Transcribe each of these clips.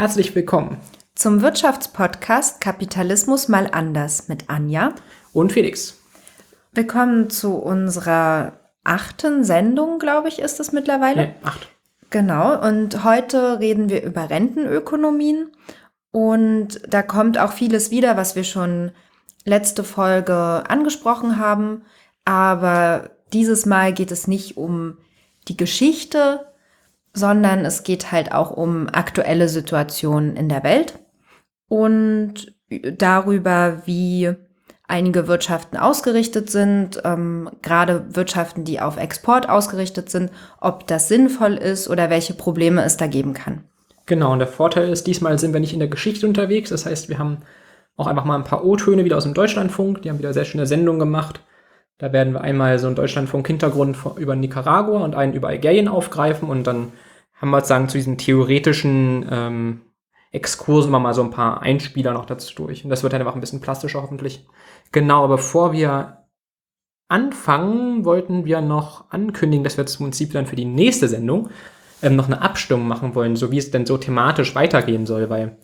Herzlich willkommen zum Wirtschaftspodcast Kapitalismus mal anders mit Anja und Felix. Willkommen zu unserer achten Sendung, glaube ich, ist es mittlerweile. Nee, acht. Genau, und heute reden wir über Rentenökonomien und da kommt auch vieles wieder, was wir schon letzte Folge angesprochen haben, aber dieses Mal geht es nicht um die Geschichte, sondern es geht halt auch um aktuelle Situationen in der Welt und darüber, wie einige Wirtschaften ausgerichtet sind, ähm, gerade Wirtschaften, die auf Export ausgerichtet sind, ob das sinnvoll ist oder welche Probleme es da geben kann. Genau, und der Vorteil ist, diesmal sind wir nicht in der Geschichte unterwegs. Das heißt, wir haben auch einfach mal ein paar O-Töne wieder aus dem Deutschlandfunk. Die haben wieder sehr schöne Sendungen gemacht. Da werden wir einmal so einen Deutschlandfunk-Hintergrund über Nicaragua und einen über Algerien aufgreifen und dann haben wir sozusagen zu diesen theoretischen ähm, Exkursen mal so ein paar Einspieler noch dazu durch. Und das wird dann einfach ein bisschen plastischer hoffentlich. Genau, bevor wir anfangen, wollten wir noch ankündigen, dass wir im Prinzip dann für die nächste Sendung ähm, noch eine Abstimmung machen wollen, so wie es denn so thematisch weitergehen soll, weil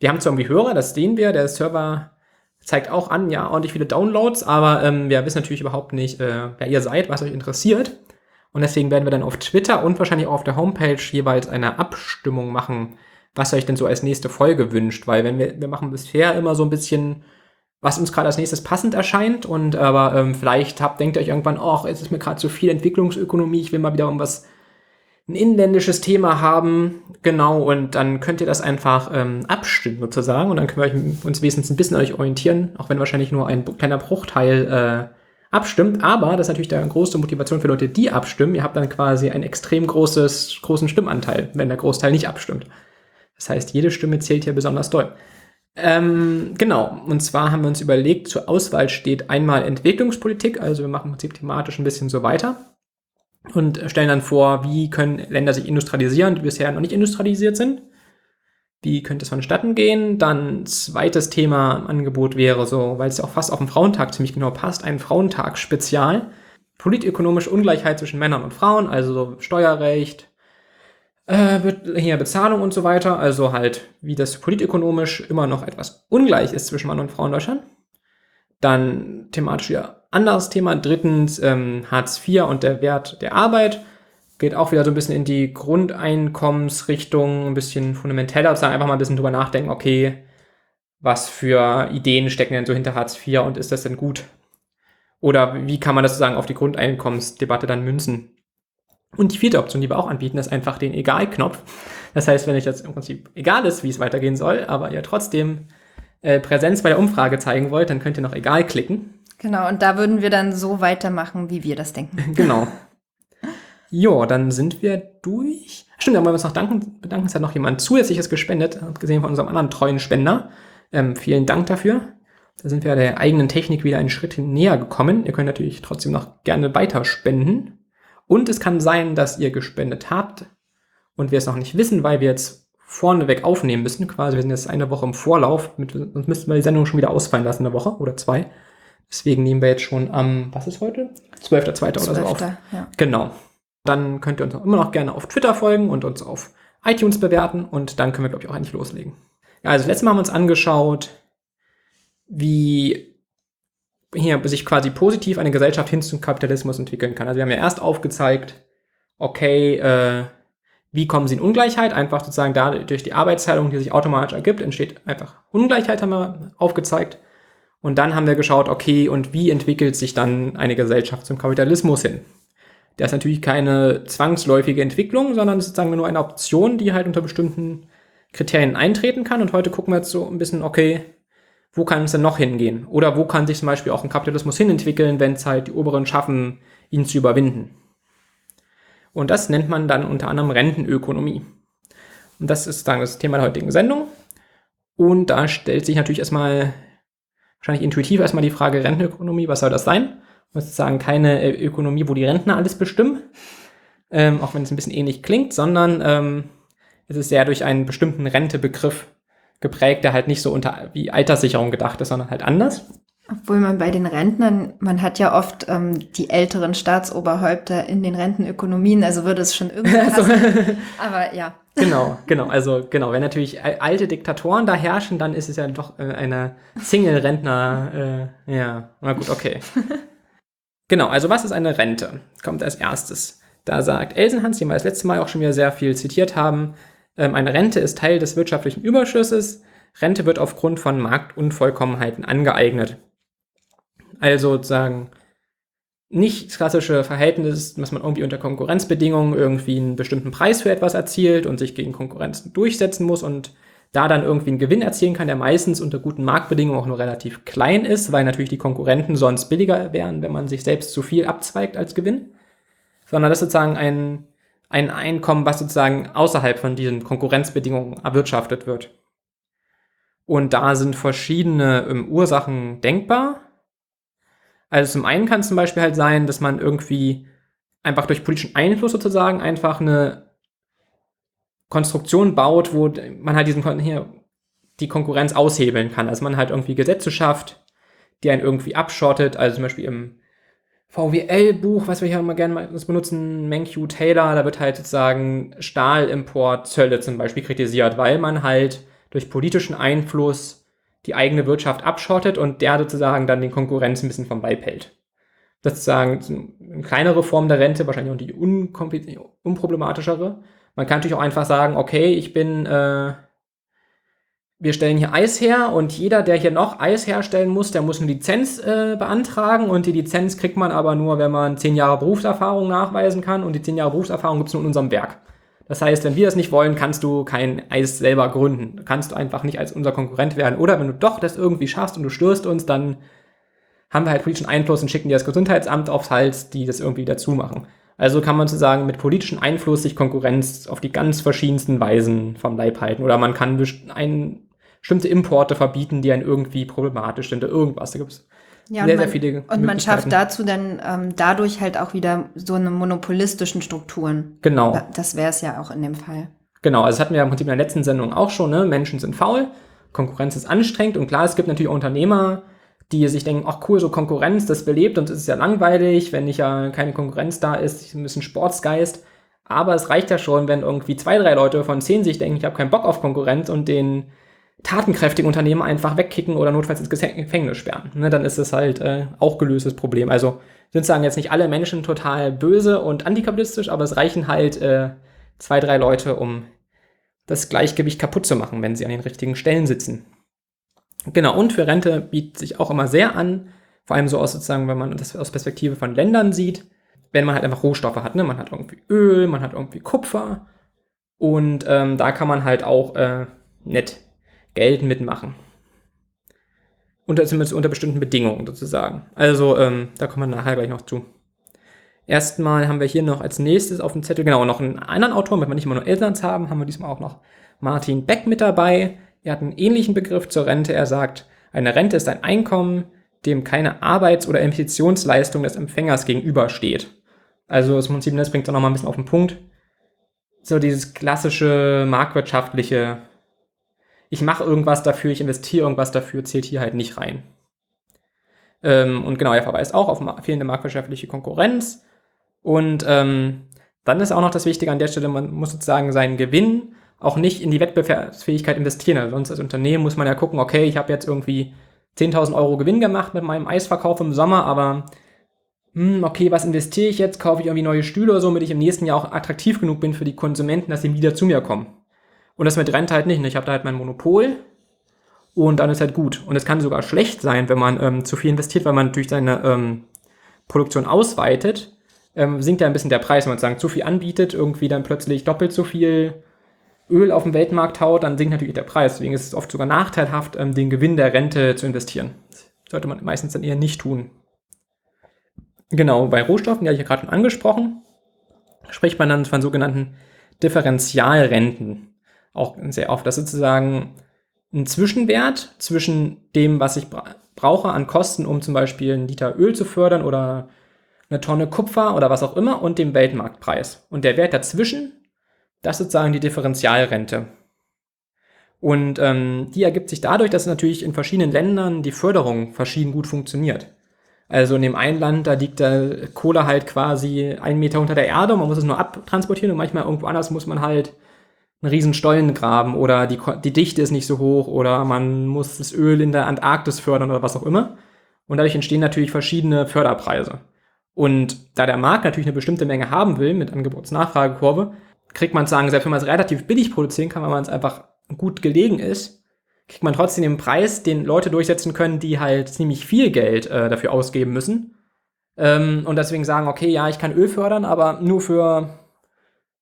wir haben zwar irgendwie Hörer, das sehen wir, der Server zeigt auch an, ja, ordentlich viele Downloads, aber ähm, wir wissen natürlich überhaupt nicht, äh, wer ihr seid, was euch interessiert. Und deswegen werden wir dann auf Twitter und wahrscheinlich auch auf der Homepage jeweils eine Abstimmung machen, was euch denn so als nächste Folge wünscht. Weil wenn wir, wir machen bisher immer so ein bisschen, was uns gerade als nächstes passend erscheint. Und aber ähm, vielleicht habt, denkt ihr euch irgendwann, ach, es ist mir gerade zu viel Entwicklungsökonomie, ich will mal wieder um was ein inländisches Thema haben, genau, und dann könnt ihr das einfach ähm, abstimmen sozusagen und dann können wir uns wenigstens ein bisschen an euch orientieren, auch wenn wahrscheinlich nur ein kleiner Bruchteil äh, abstimmt. Aber das ist natürlich der große Motivation für Leute, die abstimmen. Ihr habt dann quasi einen extrem großes, großen Stimmanteil, wenn der Großteil nicht abstimmt. Das heißt, jede Stimme zählt hier besonders doll. Ähm, genau, und zwar haben wir uns überlegt, zur Auswahl steht einmal Entwicklungspolitik, also wir machen im Prinzip thematisch ein bisschen so weiter und stellen dann vor, wie können Länder sich industrialisieren, die bisher noch nicht industrialisiert sind. Wie könnte es vonstatten gehen? Dann zweites Thema im Angebot wäre so, weil es ja auch fast auf den Frauentag ziemlich genau passt, ein Frauentag-Spezial. Politökonomische Ungleichheit zwischen Männern und Frauen, also so Steuerrecht, äh, hier Bezahlung und so weiter. Also halt, wie das politökonomisch immer noch etwas ungleich ist zwischen Mann und Frau in Deutschland. Dann thematisch wieder anderes Thema. Drittens ähm, Hartz IV und der Wert der Arbeit geht auch wieder so ein bisschen in die Grundeinkommensrichtung, ein bisschen fundamenteller, sozusagen einfach mal ein bisschen drüber nachdenken, okay, was für Ideen stecken denn so hinter Hartz IV und ist das denn gut? Oder wie kann man das sozusagen auf die Grundeinkommensdebatte dann münzen? Und die vierte Option, die wir auch anbieten, ist einfach den Egal-Knopf. Das heißt, wenn euch jetzt im Prinzip egal ist, wie es weitergehen soll, aber ihr trotzdem äh, Präsenz bei der Umfrage zeigen wollt, dann könnt ihr noch Egal klicken. Genau, und da würden wir dann so weitermachen, wie wir das denken. genau. Jo, dann sind wir durch. Stimmt, da wollen wir uns noch danken, bedanken. Es hat noch jemand zusätzliches gespendet, abgesehen von unserem anderen treuen Spender. Ähm, vielen Dank dafür. Da sind wir der eigenen Technik wieder einen Schritt näher gekommen. Ihr könnt natürlich trotzdem noch gerne weiter spenden. Und es kann sein, dass ihr gespendet habt und wir es noch nicht wissen, weil wir jetzt vorneweg aufnehmen müssen. Quasi, wir sind jetzt eine Woche im Vorlauf. Mit, sonst müssten wir die Sendung schon wieder ausfallen lassen, eine Woche oder zwei. Deswegen nehmen wir jetzt schon am, was ist heute? 12.2. oder so auf. Ja. Genau. Dann könnt ihr uns auch immer noch gerne auf Twitter folgen und uns auf iTunes bewerten und dann können wir, glaube ich, auch eigentlich loslegen. Ja, also letztes Mal haben wir uns angeschaut, wie hier sich quasi positiv eine Gesellschaft hin zum Kapitalismus entwickeln kann. Also wir haben ja erst aufgezeigt, okay, äh, wie kommen sie in Ungleichheit? Einfach sozusagen da durch die Arbeitsteilung, die sich automatisch ergibt, entsteht einfach Ungleichheit, haben wir aufgezeigt. Und dann haben wir geschaut, okay, und wie entwickelt sich dann eine Gesellschaft zum Kapitalismus hin? Der ist natürlich keine zwangsläufige Entwicklung, sondern ist sozusagen nur eine Option, die halt unter bestimmten Kriterien eintreten kann. Und heute gucken wir jetzt so ein bisschen, okay, wo kann es denn noch hingehen? Oder wo kann sich zum Beispiel auch ein Kapitalismus hinentwickeln, wenn es halt die Oberen schaffen, ihn zu überwinden? Und das nennt man dann unter anderem Rentenökonomie. Und das ist dann das Thema der heutigen Sendung. Und da stellt sich natürlich erstmal, wahrscheinlich intuitiv erstmal die Frage Rentenökonomie, was soll das sein? sozusagen keine äh, Ökonomie, wo die Rentner alles bestimmen, ähm, auch wenn es ein bisschen ähnlich klingt, sondern ähm, es ist sehr durch einen bestimmten Rentebegriff geprägt, der halt nicht so unter wie Alterssicherung gedacht ist, sondern halt anders. Obwohl man bei den Rentnern, man hat ja oft ähm, die älteren Staatsoberhäupter in den Rentenökonomien, also würde es schon irgendwie passen. Aber ja. Genau, genau. Also genau, wenn natürlich alte Diktatoren da herrschen, dann ist es ja doch äh, eine Single-Rentner. Äh, ja, na gut, okay. genau, also was ist eine Rente? Kommt als erstes. Da sagt Elsenhans, den wir das letzte Mal auch schon wieder sehr viel zitiert haben, ähm, eine Rente ist Teil des wirtschaftlichen Überschusses. Rente wird aufgrund von Marktunvollkommenheiten angeeignet. Also sozusagen nicht das klassische Verhältnis, dass man irgendwie unter Konkurrenzbedingungen irgendwie einen bestimmten Preis für etwas erzielt und sich gegen Konkurrenz durchsetzen muss und da dann irgendwie einen Gewinn erzielen kann, der meistens unter guten Marktbedingungen auch nur relativ klein ist, weil natürlich die Konkurrenten sonst billiger wären, wenn man sich selbst zu viel abzweigt als Gewinn, sondern das ist sozusagen ein, ein Einkommen, was sozusagen außerhalb von diesen Konkurrenzbedingungen erwirtschaftet wird. Und da sind verschiedene ähm, Ursachen denkbar. Also zum einen kann es zum Beispiel halt sein, dass man irgendwie einfach durch politischen Einfluss sozusagen einfach eine Konstruktion baut, wo man halt diesen hier die Konkurrenz aushebeln kann. Also man halt irgendwie Gesetze schafft, die einen irgendwie abschottet. Also zum Beispiel im VWL-Buch, was wir hier immer gerne mal benutzen, Menkyu Taylor, da wird halt sozusagen Stahlimport, Zölle zum Beispiel kritisiert, weil man halt durch politischen Einfluss die eigene Wirtschaft abschottet und der sozusagen dann den Konkurrenz ein bisschen vom Leib hält. Das ist sozusagen eine kleinere Form der Rente, wahrscheinlich auch die unproblematischere. Man kann natürlich auch einfach sagen, okay, ich bin, äh, wir stellen hier Eis her und jeder, der hier noch Eis herstellen muss, der muss eine Lizenz äh, beantragen und die Lizenz kriegt man aber nur, wenn man zehn Jahre Berufserfahrung nachweisen kann und die zehn Jahre Berufserfahrung gibt es nur in unserem Werk. Das heißt, wenn wir das nicht wollen, kannst du kein Eis selber gründen. Kannst du einfach nicht als unser Konkurrent werden. Oder wenn du doch das irgendwie schaffst und du störst uns, dann haben wir halt politischen Einfluss und schicken dir das Gesundheitsamt aufs Hals, die das irgendwie dazu machen. Also kann man sozusagen mit politischem Einfluss sich Konkurrenz auf die ganz verschiedensten Weisen vom Leib halten. Oder man kann bestimmte Importe verbieten, die einen irgendwie problematisch sind oder irgendwas. Da gibt's ja, sehr, man, sehr viele Und man schafft dazu dann ähm, dadurch halt auch wieder so eine monopolistischen Strukturen. Genau. Das wäre es ja auch in dem Fall. Genau, also das hatten wir im Prinzip in der letzten Sendung auch schon, ne? Menschen sind faul, Konkurrenz ist anstrengend und klar, es gibt natürlich auch Unternehmer, die sich denken, ach cool, so Konkurrenz, das belebt und es ist ja langweilig, wenn nicht ja keine Konkurrenz da ist, ein bisschen Sportsgeist. Aber es reicht ja schon, wenn irgendwie zwei, drei Leute von zehn sich denken, ich habe keinen Bock auf Konkurrenz und den tatenkräftigen Unternehmen einfach wegkicken oder notfalls ins Gefängnis sperren. Ne, dann ist es halt äh, auch gelöstes Problem. Also sind sagen jetzt nicht alle Menschen total böse und antikapitalistisch, aber es reichen halt äh, zwei, drei Leute, um das Gleichgewicht kaputt zu machen, wenn sie an den richtigen Stellen sitzen. Genau, und für Rente bietet sich auch immer sehr an, vor allem so aus sozusagen, wenn man das aus Perspektive von Ländern sieht, wenn man halt einfach Rohstoffe hat, ne? Man hat irgendwie Öl, man hat irgendwie Kupfer und ähm, da kann man halt auch äh, nett Geld mitmachen. Unter, zumindest unter bestimmten Bedingungen sozusagen. Also, ähm, da kommen wir nachher gleich noch zu. Erstmal haben wir hier noch als nächstes auf dem Zettel, genau, noch einen anderen Autor, wenn wir nicht immer nur Elsans haben, haben wir diesmal auch noch Martin Beck mit dabei. Er hat einen ähnlichen Begriff zur Rente. Er sagt, eine Rente ist ein Einkommen, dem keine Arbeits- oder Investitionsleistung des Empfängers gegenübersteht. Also das Prinzip, das bringt es auch noch mal ein bisschen auf den Punkt. So dieses klassische marktwirtschaftliche ich mache irgendwas dafür, ich investiere irgendwas dafür, zählt hier halt nicht rein. Ähm, und genau, er verweist auch auf fehlende marktwirtschaftliche Konkurrenz. Und ähm, dann ist auch noch das Wichtige an der Stelle, man muss sozusagen seinen Gewinn auch nicht in die Wettbewerbsfähigkeit investieren. Also sonst als Unternehmen muss man ja gucken, okay, ich habe jetzt irgendwie 10.000 Euro Gewinn gemacht mit meinem Eisverkauf im Sommer, aber hm, okay, was investiere ich jetzt? Kaufe ich irgendwie neue Stühle oder so, damit ich im nächsten Jahr auch attraktiv genug bin für die Konsumenten, dass sie wieder zu mir kommen. Und das mit Rente halt nicht. Ne? Ich habe da halt mein Monopol und dann ist halt gut. Und es kann sogar schlecht sein, wenn man ähm, zu viel investiert, weil man natürlich seine ähm, Produktion ausweitet. Ähm, sinkt ja ein bisschen der Preis, wenn man sagen, zu viel anbietet, irgendwie dann plötzlich doppelt so viel Öl auf dem Weltmarkt haut, dann sinkt natürlich der Preis. Deswegen ist es oft sogar nachteilhaft, ähm, den Gewinn der Rente zu investieren. Das sollte man meistens dann eher nicht tun. Genau, bei Rohstoffen, die habe ich ja gerade schon angesprochen, spricht man dann von sogenannten Differentialrenten auch sehr oft. Das ist sozusagen ein Zwischenwert zwischen dem, was ich bra brauche an Kosten, um zum Beispiel einen Liter Öl zu fördern oder eine Tonne Kupfer oder was auch immer und dem Weltmarktpreis. Und der Wert dazwischen, das ist sozusagen die Differentialrente. Und ähm, die ergibt sich dadurch, dass natürlich in verschiedenen Ländern die Förderung verschieden gut funktioniert. Also in dem einen Land, da liegt der Kohle halt quasi einen Meter unter der Erde, man muss es nur abtransportieren und manchmal irgendwo anders muss man halt einen riesen Stollen graben oder die, die Dichte ist nicht so hoch oder man muss das Öl in der Antarktis fördern oder was auch immer. Und dadurch entstehen natürlich verschiedene Förderpreise. Und da der Markt natürlich eine bestimmte Menge haben will mit Angebots-Nachfragekurve, kriegt man sagen, selbst wenn man es relativ billig produzieren kann, weil man es einfach gut gelegen ist, kriegt man trotzdem den Preis, den Leute durchsetzen können, die halt ziemlich viel Geld äh, dafür ausgeben müssen. Ähm, und deswegen sagen, okay, ja, ich kann Öl fördern, aber nur für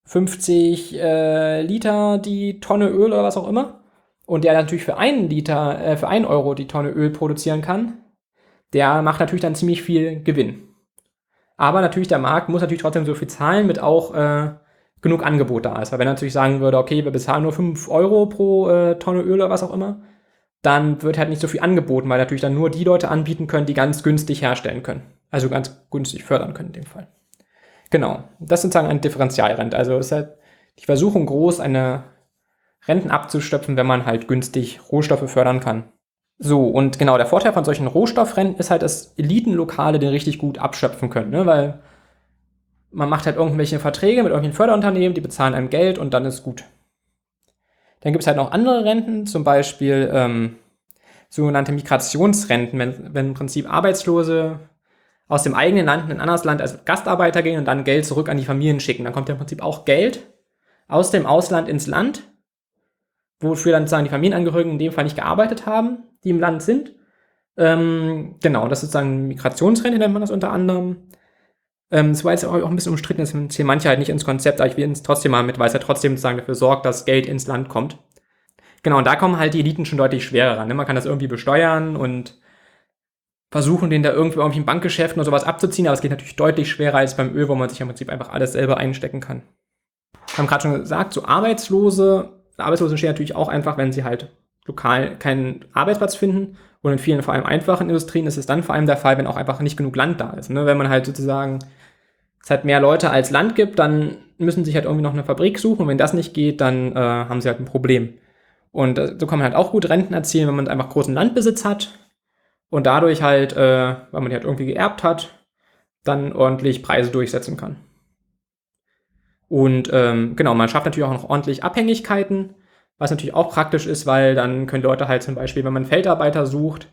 50 äh, Liter die Tonne Öl oder was auch immer. Und der natürlich für einen Liter, äh, für einen Euro die Tonne Öl produzieren kann, der macht natürlich dann ziemlich viel Gewinn. Aber natürlich der Markt muss natürlich trotzdem so viel zahlen, mit auch äh, genug Angebot da ist. Weil wenn er natürlich sagen würde, okay, wir bezahlen nur 5 Euro pro äh, Tonne Öl oder was auch immer, dann wird halt nicht so viel angeboten, weil natürlich dann nur die Leute anbieten können, die ganz günstig herstellen können. Also ganz günstig fördern können in dem Fall. Genau, das ist sozusagen ein Differentialrente. Also ist halt die Versuchung groß, eine Renten abzustöpfen, wenn man halt günstig Rohstoffe fördern kann. So, und genau, der Vorteil von solchen Rohstoffrenten ist halt, dass Elitenlokale den richtig gut abschöpfen können, ne? weil man macht halt irgendwelche Verträge mit irgendwelchen Förderunternehmen, die bezahlen einem Geld und dann ist gut. Dann gibt es halt noch andere Renten, zum Beispiel ähm, sogenannte Migrationsrenten, wenn, wenn im Prinzip Arbeitslose aus dem eigenen Land in ein anderes Land als Gastarbeiter gehen und dann Geld zurück an die Familien schicken. Dann kommt ja im Prinzip auch Geld aus dem Ausland ins Land, wofür dann sozusagen die Familienangehörigen in dem Fall nicht gearbeitet haben, die im Land sind. Ähm, genau, das ist sozusagen Migrationsrente, nennt man das unter anderem. Ähm, war jetzt auch ein bisschen umstritten, das zählen manche halt nicht ins Konzept, aber ich will es trotzdem mal mit, weil es ja trotzdem sozusagen dafür sorgt, dass Geld ins Land kommt. Genau, und da kommen halt die Eliten schon deutlich schwerer ran. Ne? Man kann das irgendwie besteuern und versuchen, den da irgendwie irgendwie in Bankgeschäften oder sowas abzuziehen, aber es geht natürlich deutlich schwerer als beim Öl, wo man sich im Prinzip einfach alles selber einstecken kann. Wir haben gerade schon gesagt, so Arbeitslose, Arbeitslose stehen natürlich auch einfach, wenn sie halt lokal keinen Arbeitsplatz finden. Und in vielen, vor allem einfachen Industrien, ist es dann vor allem der Fall, wenn auch einfach nicht genug Land da ist. Ne? Wenn man halt sozusagen es halt mehr Leute als Land gibt, dann müssen sie sich halt irgendwie noch eine Fabrik suchen. Und wenn das nicht geht, dann äh, haben sie halt ein Problem. Und äh, so kann man halt auch gut Renten erzielen, wenn man einfach großen Landbesitz hat und dadurch halt, äh, weil man die halt irgendwie geerbt hat, dann ordentlich Preise durchsetzen kann. Und ähm, genau, man schafft natürlich auch noch ordentlich Abhängigkeiten was natürlich auch praktisch ist, weil dann können Leute halt zum Beispiel, wenn man Feldarbeiter sucht,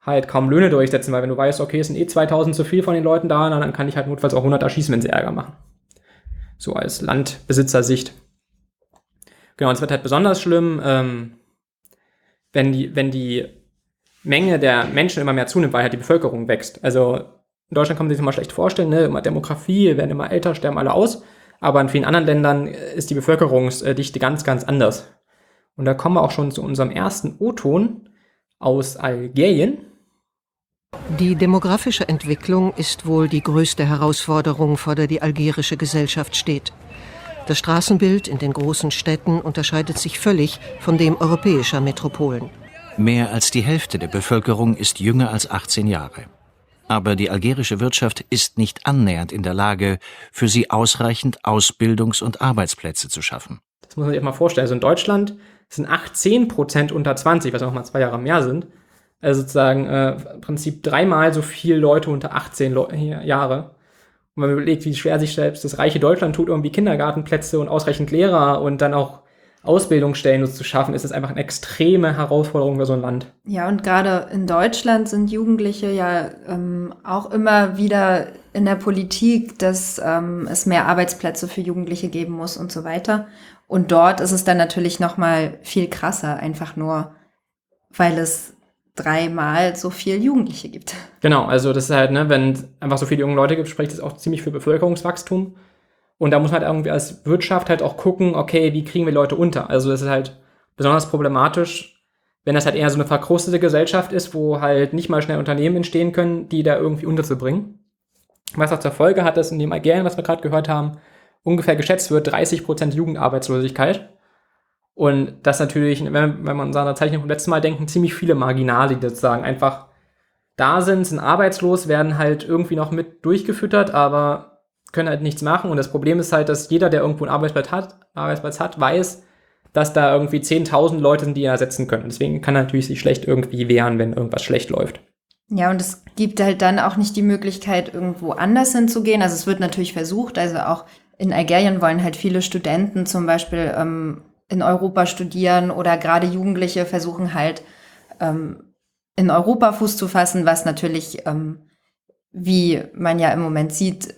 halt kaum Löhne durchsetzen, weil wenn du weißt, okay, es sind eh 2000 zu viel von den Leuten da, dann kann ich halt notfalls auch 100 erschießen, wenn sie Ärger machen. So als Landbesitzersicht. Genau, und es wird halt besonders schlimm, ähm, wenn, die, wenn die Menge der Menschen immer mehr zunimmt, weil halt die Bevölkerung wächst. Also in Deutschland kann man sich das mal schlecht vorstellen, ne? immer Demografie, werden immer älter, sterben alle aus. Aber in vielen anderen Ländern ist die Bevölkerungsdichte ganz, ganz anders. Und da kommen wir auch schon zu unserem ersten O-Ton aus Algerien. Die demografische Entwicklung ist wohl die größte Herausforderung, vor der die algerische Gesellschaft steht. Das Straßenbild in den großen Städten unterscheidet sich völlig von dem europäischer Metropolen. Mehr als die Hälfte der Bevölkerung ist jünger als 18 Jahre. Aber die algerische Wirtschaft ist nicht annähernd in der Lage, für sie ausreichend Ausbildungs- und Arbeitsplätze zu schaffen. Das muss man sich mal vorstellen. Also in Deutschland sind 18 Prozent unter 20, was auch mal zwei Jahre mehr sind. Also sozusagen äh, im Prinzip dreimal so viele Leute unter 18 Le Jahre. Und wenn man überlegt, wie schwer sich selbst das reiche Deutschland tut, irgendwie Kindergartenplätze und ausreichend Lehrer und dann auch Ausbildungsstellen zu schaffen, ist es einfach eine extreme Herausforderung für so ein Land. Ja, und gerade in Deutschland sind Jugendliche ja ähm, auch immer wieder in der Politik, dass ähm, es mehr Arbeitsplätze für Jugendliche geben muss und so weiter. Und dort ist es dann natürlich noch mal viel krasser, einfach nur, weil es dreimal so viel Jugendliche gibt. Genau, also das ist halt, ne, wenn es einfach so viele junge Leute gibt, spricht das auch ziemlich für Bevölkerungswachstum. Und da muss man halt irgendwie als Wirtschaft halt auch gucken, okay, wie kriegen wir Leute unter? Also das ist halt besonders problematisch, wenn das halt eher so eine verkrustete Gesellschaft ist, wo halt nicht mal schnell Unternehmen entstehen können, die da irgendwie unterzubringen. Was auch zur Folge hat, dass in dem Algerien, was wir gerade gehört haben, ungefähr geschätzt wird 30% Jugendarbeitslosigkeit. Und das natürlich, wenn, wenn man seiner Zeichnung vom letzten Mal denken, ziemlich viele Marginale, die sozusagen einfach da sind, sind arbeitslos, werden halt irgendwie noch mit durchgefüttert, aber können halt nichts machen. Und das Problem ist halt, dass jeder, der irgendwo einen Arbeitsplatz hat, Arbeitsplatz hat weiß, dass da irgendwie 10.000 Leute sind, die ihn ersetzen können. Deswegen kann er natürlich sich schlecht irgendwie wehren, wenn irgendwas schlecht läuft. Ja, und es gibt halt dann auch nicht die Möglichkeit, irgendwo anders hinzugehen. Also es wird natürlich versucht, also auch in Algerien wollen halt viele Studenten zum Beispiel ähm, in Europa studieren oder gerade Jugendliche versuchen halt ähm, in Europa Fuß zu fassen, was natürlich, ähm, wie man ja im Moment sieht,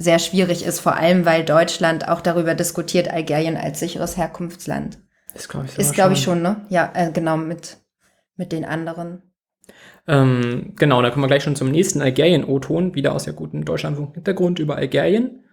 sehr schwierig ist, vor allem weil Deutschland auch darüber diskutiert, Algerien als sicheres Herkunftsland. Ist, glaube ich, ist, glaube ich, schon, ne? Ja, äh, genau, mit, mit den anderen. Ähm, genau, da kommen wir gleich schon zum nächsten Algerien-O-Ton, wieder aus der guten Deutschlandfunk-Hintergrund über Algerien.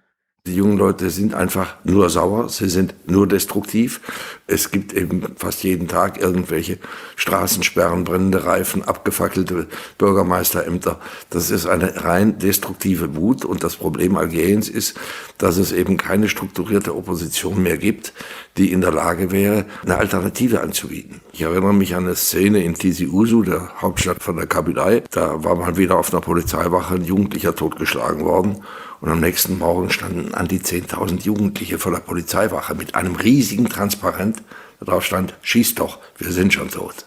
Die jungen Leute sind einfach nur sauer, sie sind nur destruktiv. Es gibt eben fast jeden Tag irgendwelche Straßensperren, brennende Reifen, abgefackelte Bürgermeisterämter. Das ist eine rein destruktive Wut und das Problem Algeriens ist, dass es eben keine strukturierte Opposition mehr gibt, die in der Lage wäre, eine Alternative anzubieten. Ich erinnere mich an eine Szene in Tizi Ouzou, der Hauptstadt von der Kabylei. Da war mal wieder auf einer Polizeiwache ein Jugendlicher totgeschlagen worden. Und am nächsten Morgen standen an die 10.000 Jugendliche vor der Polizeiwache mit einem riesigen Transparent, darauf stand, schieß doch, wir sind schon tot.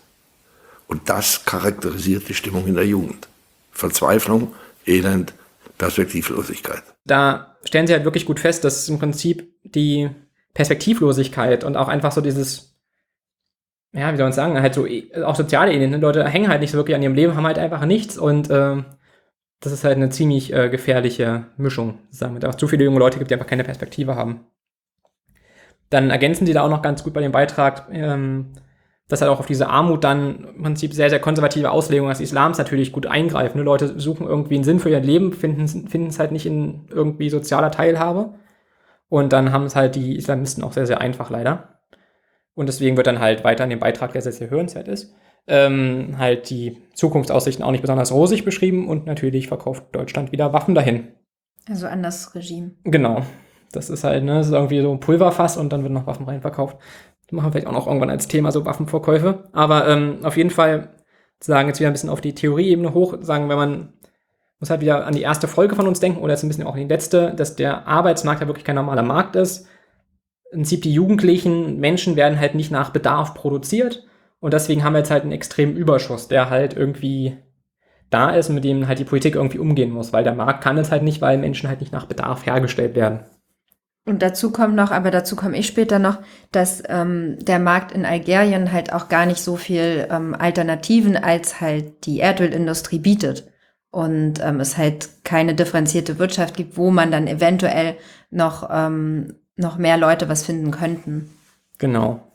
Und das charakterisiert die Stimmung in der Jugend. Verzweiflung, Elend, Perspektivlosigkeit. Da stellen sie halt wirklich gut fest, dass im Prinzip die Perspektivlosigkeit und auch einfach so dieses, ja, wie soll man sagen, halt so auch soziale Elend. Ne? Leute hängen halt nicht so wirklich an ihrem Leben, haben halt einfach nichts und äh, das ist halt eine ziemlich äh, gefährliche Mischung, sagen wir. Auch zu viele junge Leute gibt, die einfach keine Perspektive haben. Dann ergänzen sie da auch noch ganz gut bei dem Beitrag, ähm, dass halt auch auf diese Armut dann im Prinzip sehr, sehr konservative Auslegung des Islams natürlich gut eingreifen. Ne? Leute suchen irgendwie einen Sinn für ihr Leben, finden, finden es halt nicht in irgendwie sozialer Teilhabe. Und dann haben es halt die Islamisten auch sehr, sehr einfach leider. Und deswegen wird dann halt weiter in dem Beitrag, der sehr, sehr hörenswert ist, ähm, halt die Zukunftsaussichten auch nicht besonders rosig beschrieben und natürlich verkauft Deutschland wieder Waffen dahin. Also an das Regime. Genau. Das ist halt, ne, das ist irgendwie so ein Pulverfass und dann wird noch Waffen reinverkauft. Das machen wir vielleicht auch noch irgendwann als Thema so Waffenverkäufe. Aber ähm, auf jeden Fall sagen jetzt wieder ein bisschen auf die Theorieebene hoch, sagen, wenn man muss halt wieder an die erste Folge von uns denken oder jetzt ein bisschen auch an die letzte, dass der Arbeitsmarkt ja wirklich kein normaler Markt ist. Im Prinzip die jugendlichen Menschen werden halt nicht nach Bedarf produziert, und deswegen haben wir jetzt halt einen extremen Überschuss, der halt irgendwie da ist mit dem halt die Politik irgendwie umgehen muss, weil der Markt kann es halt nicht, weil Menschen halt nicht nach Bedarf hergestellt werden. Und dazu kommt noch, aber dazu komme ich später noch, dass ähm, der Markt in Algerien halt auch gar nicht so viel ähm, Alternativen als halt die Erdölindustrie bietet. Und ähm, es halt keine differenzierte Wirtschaft gibt, wo man dann eventuell noch, ähm, noch mehr Leute was finden könnten. Genau.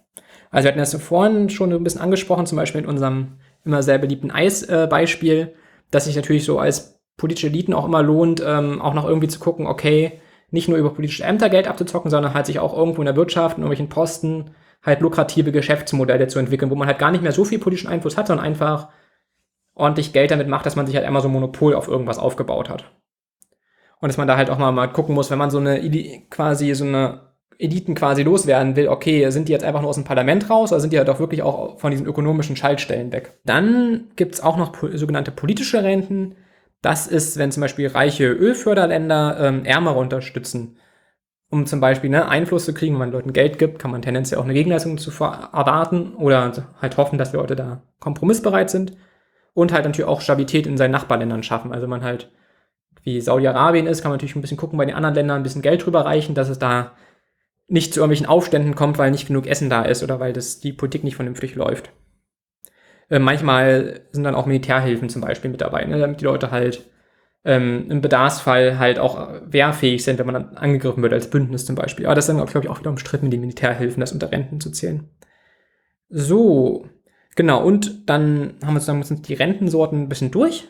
Also wir hatten das vorhin schon ein bisschen angesprochen, zum Beispiel in unserem immer sehr beliebten Eis-Beispiel, dass sich natürlich so als politische Eliten auch immer lohnt, ähm, auch noch irgendwie zu gucken, okay, nicht nur über politische Ämter Geld abzuzocken, sondern halt sich auch irgendwo in der Wirtschaft, in irgendwelchen Posten, halt lukrative Geschäftsmodelle zu entwickeln, wo man halt gar nicht mehr so viel politischen Einfluss hat, sondern einfach ordentlich Geld damit macht, dass man sich halt einmal so ein Monopol auf irgendwas aufgebaut hat. Und dass man da halt auch mal, mal gucken muss, wenn man so eine quasi so eine Eliten quasi loswerden will, okay, sind die jetzt einfach nur aus dem Parlament raus oder sind die halt auch wirklich auch von diesen ökonomischen Schaltstellen weg? Dann gibt's auch noch po sogenannte politische Renten. Das ist, wenn zum Beispiel reiche Ölförderländer ähm, Ärmere unterstützen. Um zum Beispiel ne, Einfluss zu kriegen, wenn man Leuten Geld gibt, kann man tendenziell auch eine Gegenleistung zu erwarten oder halt hoffen, dass Leute da kompromissbereit sind. Und halt natürlich auch Stabilität in seinen Nachbarländern schaffen. Also man halt wie Saudi-Arabien ist, kann man natürlich ein bisschen gucken bei den anderen Ländern, ein bisschen Geld drüber reichen, dass es da nicht zu irgendwelchen Aufständen kommt, weil nicht genug Essen da ist oder weil das die Politik nicht vernünftig läuft. Äh, manchmal sind dann auch Militärhilfen zum Beispiel mit dabei, ne, damit die Leute halt ähm, im Bedarfsfall halt auch wehrfähig sind, wenn man dann angegriffen wird als Bündnis zum Beispiel. Aber das ist dann, glaube ich, auch wieder umstritten den Militärhilfen, das unter Renten zu zählen. So, genau, und dann haben wir sozusagen die Rentensorten ein bisschen durch.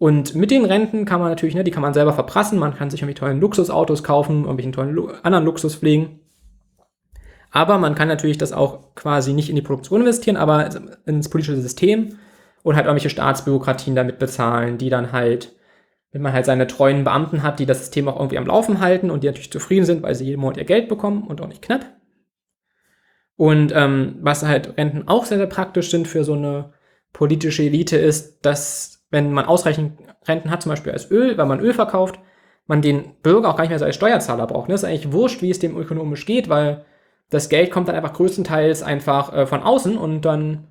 Und mit den Renten kann man natürlich, ne, die kann man selber verprassen, man kann sich irgendwie tollen Luxusautos kaufen, irgendwelchen tollen Lu anderen Luxus pflegen. Aber man kann natürlich das auch quasi nicht in die Produktion investieren, aber ins politische System und halt irgendwelche Staatsbürokratien damit bezahlen, die dann halt, wenn man halt seine treuen Beamten hat, die das System auch irgendwie am Laufen halten und die natürlich zufrieden sind, weil sie jeden Monat ihr Geld bekommen und auch nicht knapp. Und ähm, was halt Renten auch sehr, sehr praktisch sind für so eine politische Elite ist, dass wenn man ausreichend Renten hat, zum Beispiel als Öl, weil man Öl verkauft, man den Bürger auch gar nicht mehr so als Steuerzahler braucht. Das ist eigentlich wurscht, wie es dem ökonomisch geht, weil das Geld kommt dann einfach größtenteils einfach äh, von außen und dann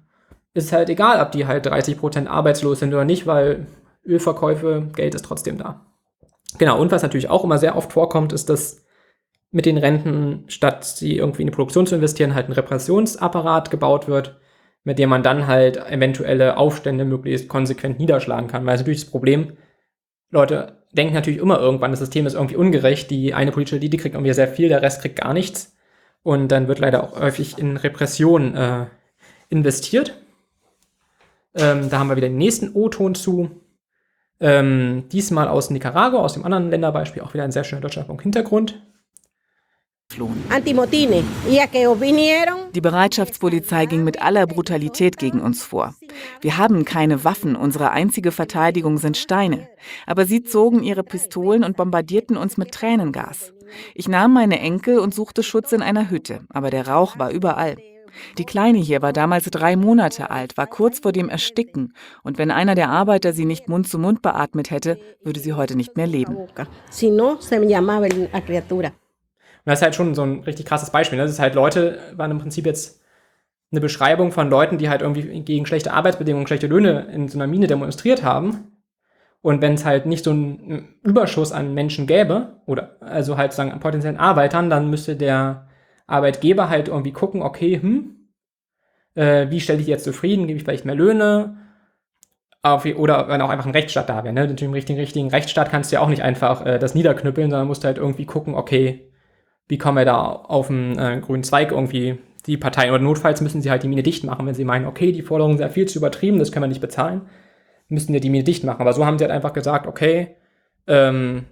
ist es halt egal, ob die halt 30% arbeitslos sind oder nicht, weil Ölverkäufe, Geld ist trotzdem da. Genau, und was natürlich auch immer sehr oft vorkommt, ist, dass mit den Renten, statt sie irgendwie in die Produktion zu investieren, halt ein Repressionsapparat gebaut wird, mit dem man dann halt eventuelle Aufstände möglichst konsequent niederschlagen kann. Weil es natürlich das Problem, Leute denken natürlich immer irgendwann, das System ist irgendwie ungerecht, die eine politische Elite kriegt irgendwie sehr viel, der Rest kriegt gar nichts. Und dann wird leider auch häufig in Repression äh, investiert. Ähm, da haben wir wieder den nächsten O-Ton zu. Ähm, diesmal aus Nicaragua, aus dem anderen Länderbeispiel, auch wieder ein sehr schöner Deutschlandfunk Hintergrund. Die Bereitschaftspolizei ging mit aller Brutalität gegen uns vor. Wir haben keine Waffen, unsere einzige Verteidigung sind Steine. Aber sie zogen ihre Pistolen und bombardierten uns mit Tränengas. Ich nahm meine Enkel und suchte Schutz in einer Hütte, aber der Rauch war überall. Die Kleine hier war damals drei Monate alt, war kurz vor dem Ersticken. Und wenn einer der Arbeiter sie nicht Mund zu Mund beatmet hätte, würde sie heute nicht mehr leben. Das ist halt schon so ein richtig krasses Beispiel. Ne? Das ist halt Leute, waren im Prinzip jetzt eine Beschreibung von Leuten, die halt irgendwie gegen schlechte Arbeitsbedingungen, schlechte Löhne in so einer Mine demonstriert haben. Und wenn es halt nicht so einen Überschuss an Menschen gäbe, oder also halt sagen an potenziellen Arbeitern, dann müsste der Arbeitgeber halt irgendwie gucken, okay, hm, äh, wie stelle ich jetzt zufrieden, gebe ich vielleicht mehr Löhne, auf, oder wenn auch einfach ein Rechtsstaat da wäre. Ne? Mit dem richtigen, richtigen Rechtsstaat kannst du ja auch nicht einfach äh, das niederknüppeln, sondern musst halt irgendwie gucken, okay, wie kommen wir da auf den äh, grünen Zweig irgendwie die Parteien oder notfalls müssen sie halt die Mine dicht machen, wenn sie meinen, okay, die Forderungen sind ja viel zu übertrieben, das können wir nicht bezahlen, müssen wir die Mine dicht machen. Aber so haben sie halt einfach gesagt, okay, ähm,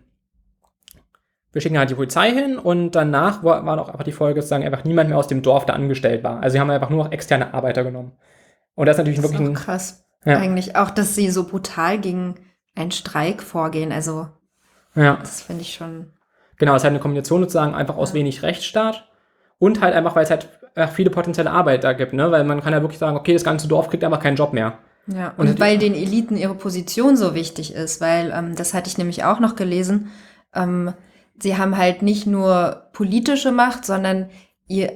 wir schicken halt die Polizei hin und danach war, war auch einfach die Folge, dass einfach niemand mehr aus dem Dorf da angestellt war. Also sie haben einfach nur noch externe Arbeiter genommen. Und das ist natürlich das wirklich ist ein, krass. Ja. Eigentlich auch, dass sie so brutal gegen einen Streik vorgehen. Also, ja. das finde ich schon. Genau, es ist halt eine Kombination sozusagen einfach aus wenig Rechtsstaat und halt einfach, weil es halt äh, viele potenzielle Arbeit da gibt, ne? Weil man kann ja wirklich sagen, okay, das ganze Dorf kriegt einfach keinen Job mehr. Ja, Und und, weil den Eliten ihre Position so wichtig ist, weil ähm, das hatte ich nämlich auch noch gelesen. Ähm, sie haben halt nicht nur politische Macht, sondern ihr,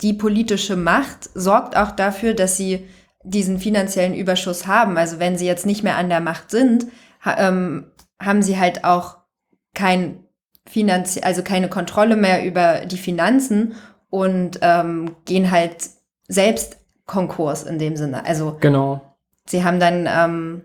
die politische Macht sorgt auch dafür, dass sie diesen finanziellen Überschuss haben. Also wenn sie jetzt nicht mehr an der Macht sind, ha, ähm, haben sie halt auch kein Finanz also keine Kontrolle mehr über die Finanzen und ähm, gehen halt selbst Konkurs in dem Sinne. Also Genau. sie haben dann, ähm,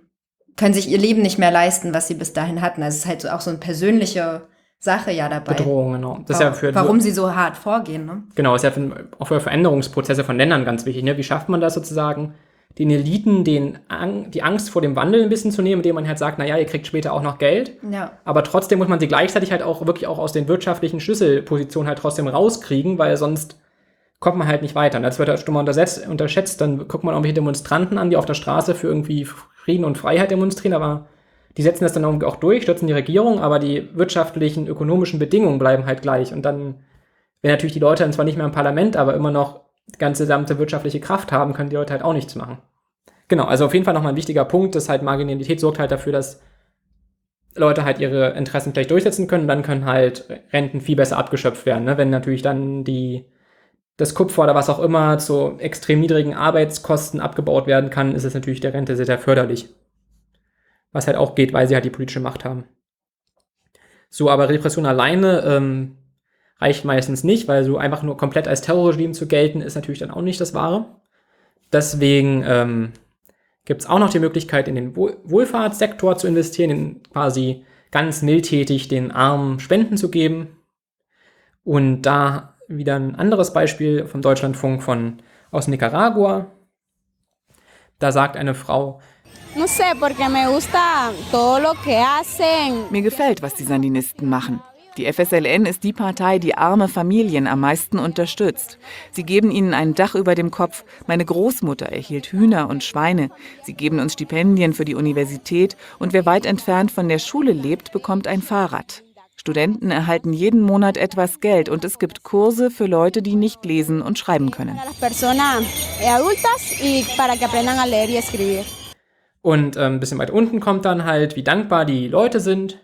können sich ihr Leben nicht mehr leisten, was sie bis dahin hatten. Also es ist halt so auch so eine persönliche Sache ja dabei. Bedrohung, genau. Das ist ja für warum sie so hart vorgehen, ne? Genau, ist ja für, auch für Veränderungsprozesse von Ländern ganz wichtig. Ne? Wie schafft man das sozusagen, den Eliten den, Ang die Angst vor dem Wandel ein bisschen zu nehmen, indem man halt sagt, naja, ihr kriegt später auch noch Geld. Ja. Aber trotzdem muss man sie gleichzeitig halt auch wirklich auch aus den wirtschaftlichen Schlüsselpositionen halt trotzdem rauskriegen, weil sonst kommt man halt nicht weiter. Und das wird halt schon mal unterschätzt. Dann guckt man irgendwelche Demonstranten an, die auf der Straße für irgendwie Frieden und Freiheit demonstrieren, aber die setzen das dann irgendwie auch durch, stürzen die Regierung, aber die wirtschaftlichen, ökonomischen Bedingungen bleiben halt gleich. Und dann, wenn natürlich die Leute dann zwar nicht mehr im Parlament, aber immer noch ganze gesamte wirtschaftliche Kraft haben, können die Leute halt auch nichts machen. Genau, also auf jeden Fall nochmal ein wichtiger Punkt, dass halt Marginalität sorgt halt dafür, dass Leute halt ihre Interessen vielleicht durchsetzen können, dann können halt Renten viel besser abgeschöpft werden. Ne? Wenn natürlich dann die, das Kupfer oder was auch immer zu extrem niedrigen Arbeitskosten abgebaut werden kann, ist es natürlich der Rente sehr, sehr förderlich. Was halt auch geht, weil sie halt die politische Macht haben. So, aber Repression alleine ähm, reicht meistens nicht, weil so einfach nur komplett als Terrorregime zu gelten, ist natürlich dann auch nicht das Wahre. Deswegen ähm, gibt es auch noch die Möglichkeit, in den Wohl Wohlfahrtssektor zu investieren, in quasi ganz mildtätig den Armen Spenden zu geben. Und da wieder ein anderes Beispiel vom Deutschlandfunk von aus Nicaragua. Da sagt eine Frau. Mir gefällt, was die Sandinisten machen. Die FSLN ist die Partei, die arme Familien am meisten unterstützt. Sie geben ihnen ein Dach über dem Kopf. Meine Großmutter erhielt Hühner und Schweine. Sie geben uns Stipendien für die Universität und wer weit entfernt von der Schule lebt, bekommt ein Fahrrad. Studenten erhalten jeden Monat etwas Geld und es gibt Kurse für Leute, die nicht lesen und schreiben können. Eh. Und ähm, ein bisschen weit unten kommt dann halt, wie dankbar die Leute sind.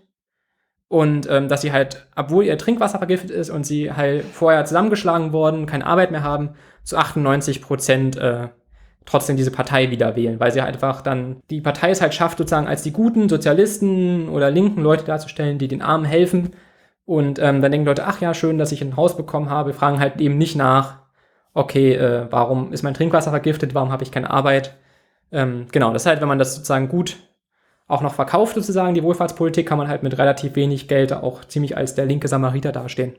Und ähm, dass sie halt, obwohl ihr Trinkwasser vergiftet ist und sie halt vorher zusammengeschlagen wurden, keine Arbeit mehr haben, zu 98 Prozent äh, trotzdem diese Partei wieder wählen, weil sie halt einfach dann, die Partei es halt schafft, sozusagen als die guten Sozialisten oder linken Leute darzustellen, die den Armen helfen. Und ähm, dann denken Leute, ach ja, schön, dass ich ein Haus bekommen habe, fragen halt eben nicht nach, okay, äh, warum ist mein Trinkwasser vergiftet, warum habe ich keine Arbeit. Ähm, genau, das ist halt, wenn man das sozusagen gut auch noch verkauft, sozusagen, die Wohlfahrtspolitik, kann man halt mit relativ wenig Geld auch ziemlich als der linke Samariter dastehen.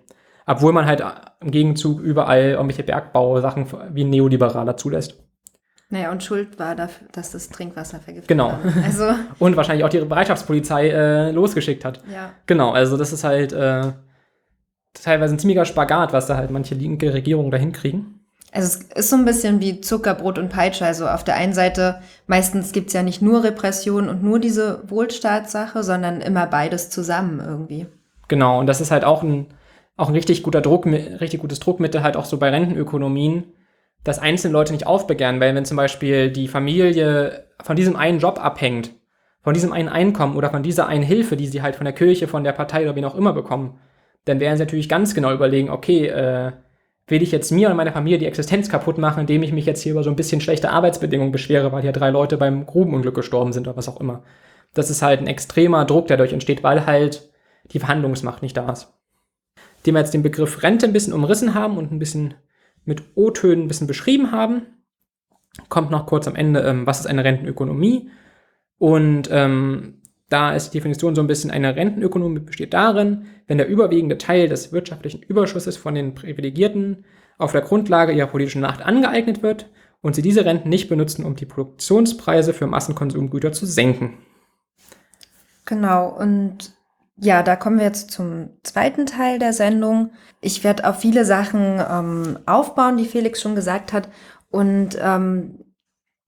Obwohl man halt im Gegenzug überall irgendwelche Bergbausachen wie Neoliberaler zulässt. Naja, und Schuld war dafür, dass das Trinkwasser vergiftet Genau. war. Also, Und wahrscheinlich auch die Bereitschaftspolizei äh, losgeschickt hat. ja. Genau, also das ist halt äh, teilweise ein ziemlicher Spagat, was da halt manche linke Regierungen da hinkriegen. Also es ist so ein bisschen wie Zuckerbrot und Peitsche. Also auf der einen Seite, meistens gibt's ja nicht nur Repression und nur diese Wohlstaatssache, sondern immer beides zusammen irgendwie. Genau, und das ist halt auch ein, auch ein richtig guter Druck, richtig gutes Druckmittel halt auch so bei Rentenökonomien, dass einzelne Leute nicht aufbegehren, weil wenn zum Beispiel die Familie von diesem einen Job abhängt, von diesem einen Einkommen oder von dieser einen Hilfe, die sie halt von der Kirche, von der Partei oder wen auch immer bekommen, dann werden sie natürlich ganz genau überlegen, okay, äh, will ich jetzt mir und meiner Familie die Existenz kaputt machen, indem ich mich jetzt hier über so ein bisschen schlechte Arbeitsbedingungen beschwere, weil hier drei Leute beim Grubenunglück gestorben sind oder was auch immer. Das ist halt ein extremer Druck, der dadurch entsteht, weil halt die Verhandlungsmacht nicht da ist. Indem wir jetzt den Begriff Rente ein bisschen umrissen haben und ein bisschen mit O-Tönen ein bisschen beschrieben haben, kommt noch kurz am Ende, ähm, was ist eine Rentenökonomie? Und ähm, da ist die Definition so ein bisschen, eine Rentenökonomie besteht darin, wenn der überwiegende Teil des wirtschaftlichen Überschusses von den Privilegierten auf der Grundlage ihrer politischen Macht angeeignet wird und sie diese Renten nicht benutzen, um die Produktionspreise für Massenkonsumgüter zu senken. Genau, und ja, da kommen wir jetzt zum zweiten Teil der Sendung. Ich werde auf viele Sachen ähm, aufbauen, die Felix schon gesagt hat, und ähm,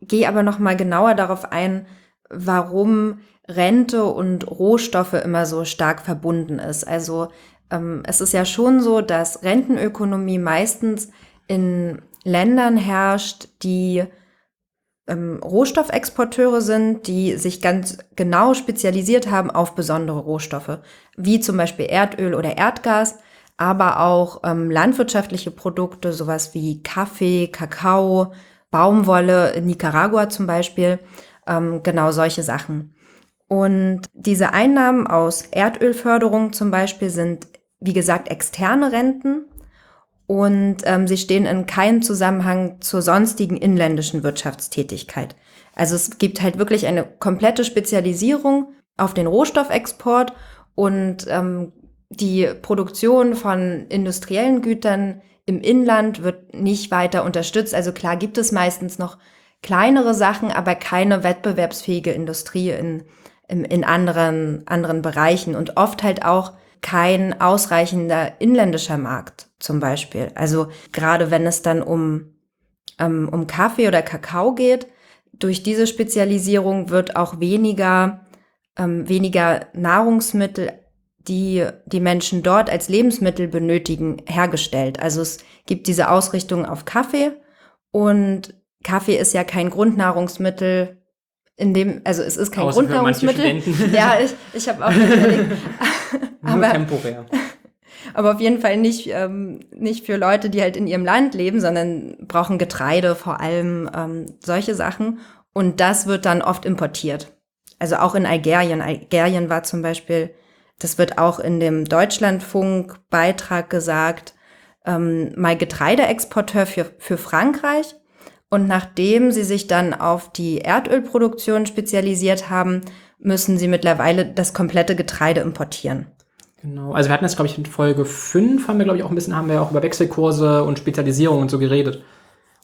gehe aber noch mal genauer darauf ein, warum Rente und Rohstoffe immer so stark verbunden ist. Also ähm, es ist ja schon so, dass Rentenökonomie meistens in Ländern herrscht, die ähm, Rohstoffexporteure sind, die sich ganz genau spezialisiert haben auf besondere Rohstoffe, wie zum Beispiel Erdöl oder Erdgas, aber auch ähm, landwirtschaftliche Produkte, sowas wie Kaffee, Kakao, Baumwolle, in Nicaragua zum Beispiel, ähm, genau solche Sachen. Und diese Einnahmen aus Erdölförderung zum Beispiel sind, wie gesagt, externe Renten und ähm, sie stehen in keinem Zusammenhang zur sonstigen inländischen Wirtschaftstätigkeit. Also es gibt halt wirklich eine komplette Spezialisierung auf den Rohstoffexport und ähm, die Produktion von industriellen Gütern im Inland wird nicht weiter unterstützt. Also klar gibt es meistens noch kleinere Sachen, aber keine wettbewerbsfähige Industrie in, in, anderen, anderen Bereichen und oft halt auch kein ausreichender inländischer Markt zum Beispiel. Also gerade wenn es dann um, ähm, um Kaffee oder Kakao geht, durch diese Spezialisierung wird auch weniger, ähm, weniger Nahrungsmittel, die die Menschen dort als Lebensmittel benötigen, hergestellt. Also es gibt diese Ausrichtung auf Kaffee und Kaffee ist ja kein Grundnahrungsmittel in dem, also es ist kein Außer Grundnahrungsmittel. Ja, ich, ich habe auch überlegt. Nur aber, temporär. aber auf jeden Fall nicht, ähm, nicht für Leute, die halt in ihrem Land leben, sondern brauchen Getreide, vor allem ähm, solche Sachen. Und das wird dann oft importiert. Also auch in Algerien. Algerien war zum Beispiel, das wird auch in dem Deutschlandfunk-Beitrag gesagt, ähm, mal Getreideexporteur für, für Frankreich. Und nachdem sie sich dann auf die Erdölproduktion spezialisiert haben, müssen sie mittlerweile das komplette Getreide importieren. Genau. Also wir hatten jetzt, glaube ich, in Folge 5 haben wir, glaube ich, auch ein bisschen, haben wir auch über Wechselkurse und Spezialisierung und so geredet.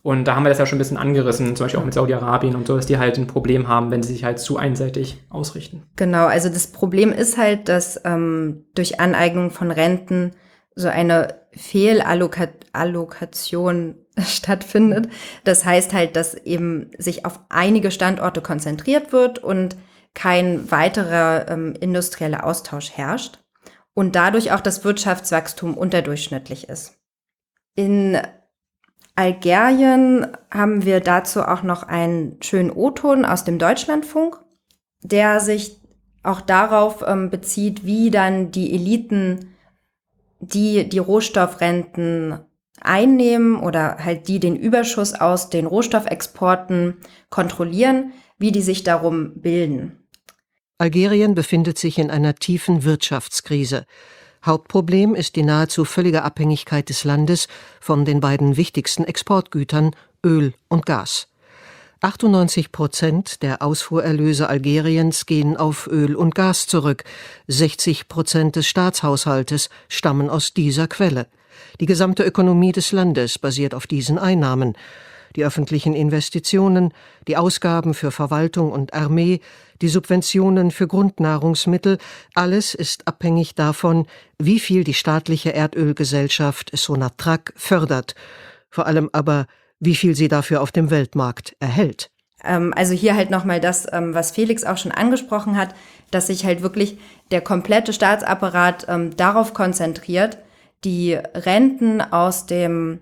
Und da haben wir das ja schon ein bisschen angerissen, zum Beispiel auch mit Saudi-Arabien und so, dass die halt ein Problem haben, wenn sie sich halt zu einseitig ausrichten. Genau, also das Problem ist halt, dass ähm, durch Aneignung von Renten so eine Fehlallokation stattfindet. Das heißt halt, dass eben sich auf einige Standorte konzentriert wird und kein weiterer ähm, industrieller Austausch herrscht und dadurch auch das Wirtschaftswachstum unterdurchschnittlich ist. In Algerien haben wir dazu auch noch einen schönen O-Ton aus dem Deutschlandfunk, der sich auch darauf ähm, bezieht, wie dann die Eliten, die die Rohstoffrenten einnehmen oder halt die den Überschuss aus den Rohstoffexporten kontrollieren, wie die sich darum bilden. Algerien befindet sich in einer tiefen Wirtschaftskrise. Hauptproblem ist die nahezu völlige Abhängigkeit des Landes von den beiden wichtigsten Exportgütern Öl und Gas. 98 Prozent der Ausfuhrerlöse Algeriens gehen auf Öl und Gas zurück. 60 Prozent des Staatshaushaltes stammen aus dieser Quelle. Die gesamte Ökonomie des Landes basiert auf diesen Einnahmen. Die öffentlichen Investitionen, die Ausgaben für Verwaltung und Armee, die Subventionen für Grundnahrungsmittel, alles ist abhängig davon, wie viel die staatliche Erdölgesellschaft Sonatrach fördert. Vor allem aber, wie viel sie dafür auf dem Weltmarkt erhält. Ähm, also hier halt nochmal das, ähm, was Felix auch schon angesprochen hat, dass sich halt wirklich der komplette Staatsapparat ähm, darauf konzentriert, die Renten aus dem,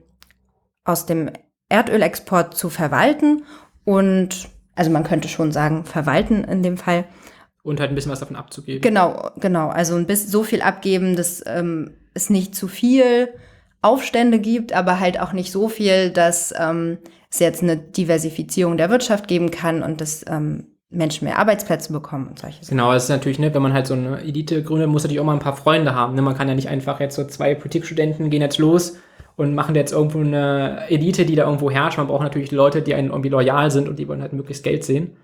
aus dem Erdölexport zu verwalten und, also man könnte schon sagen, verwalten in dem Fall. Und halt ein bisschen was davon abzugeben. Genau, genau. Also ein bisschen so viel abgeben, dass ähm, es nicht zu viel Aufstände gibt, aber halt auch nicht so viel, dass ähm, es jetzt eine Diversifizierung der Wirtschaft geben kann und dass ähm, Menschen mehr Arbeitsplätze bekommen und solche Sachen. Genau, das ist natürlich, ne, wenn man halt so eine Elite gründet, muss natürlich auch mal ein paar Freunde haben. Ne? Man kann ja nicht einfach jetzt so zwei Politikstudenten gehen jetzt los und machen jetzt irgendwo eine Elite, die da irgendwo herrscht. Man braucht natürlich Leute, die einen irgendwie loyal sind und die wollen halt möglichst Geld sehen.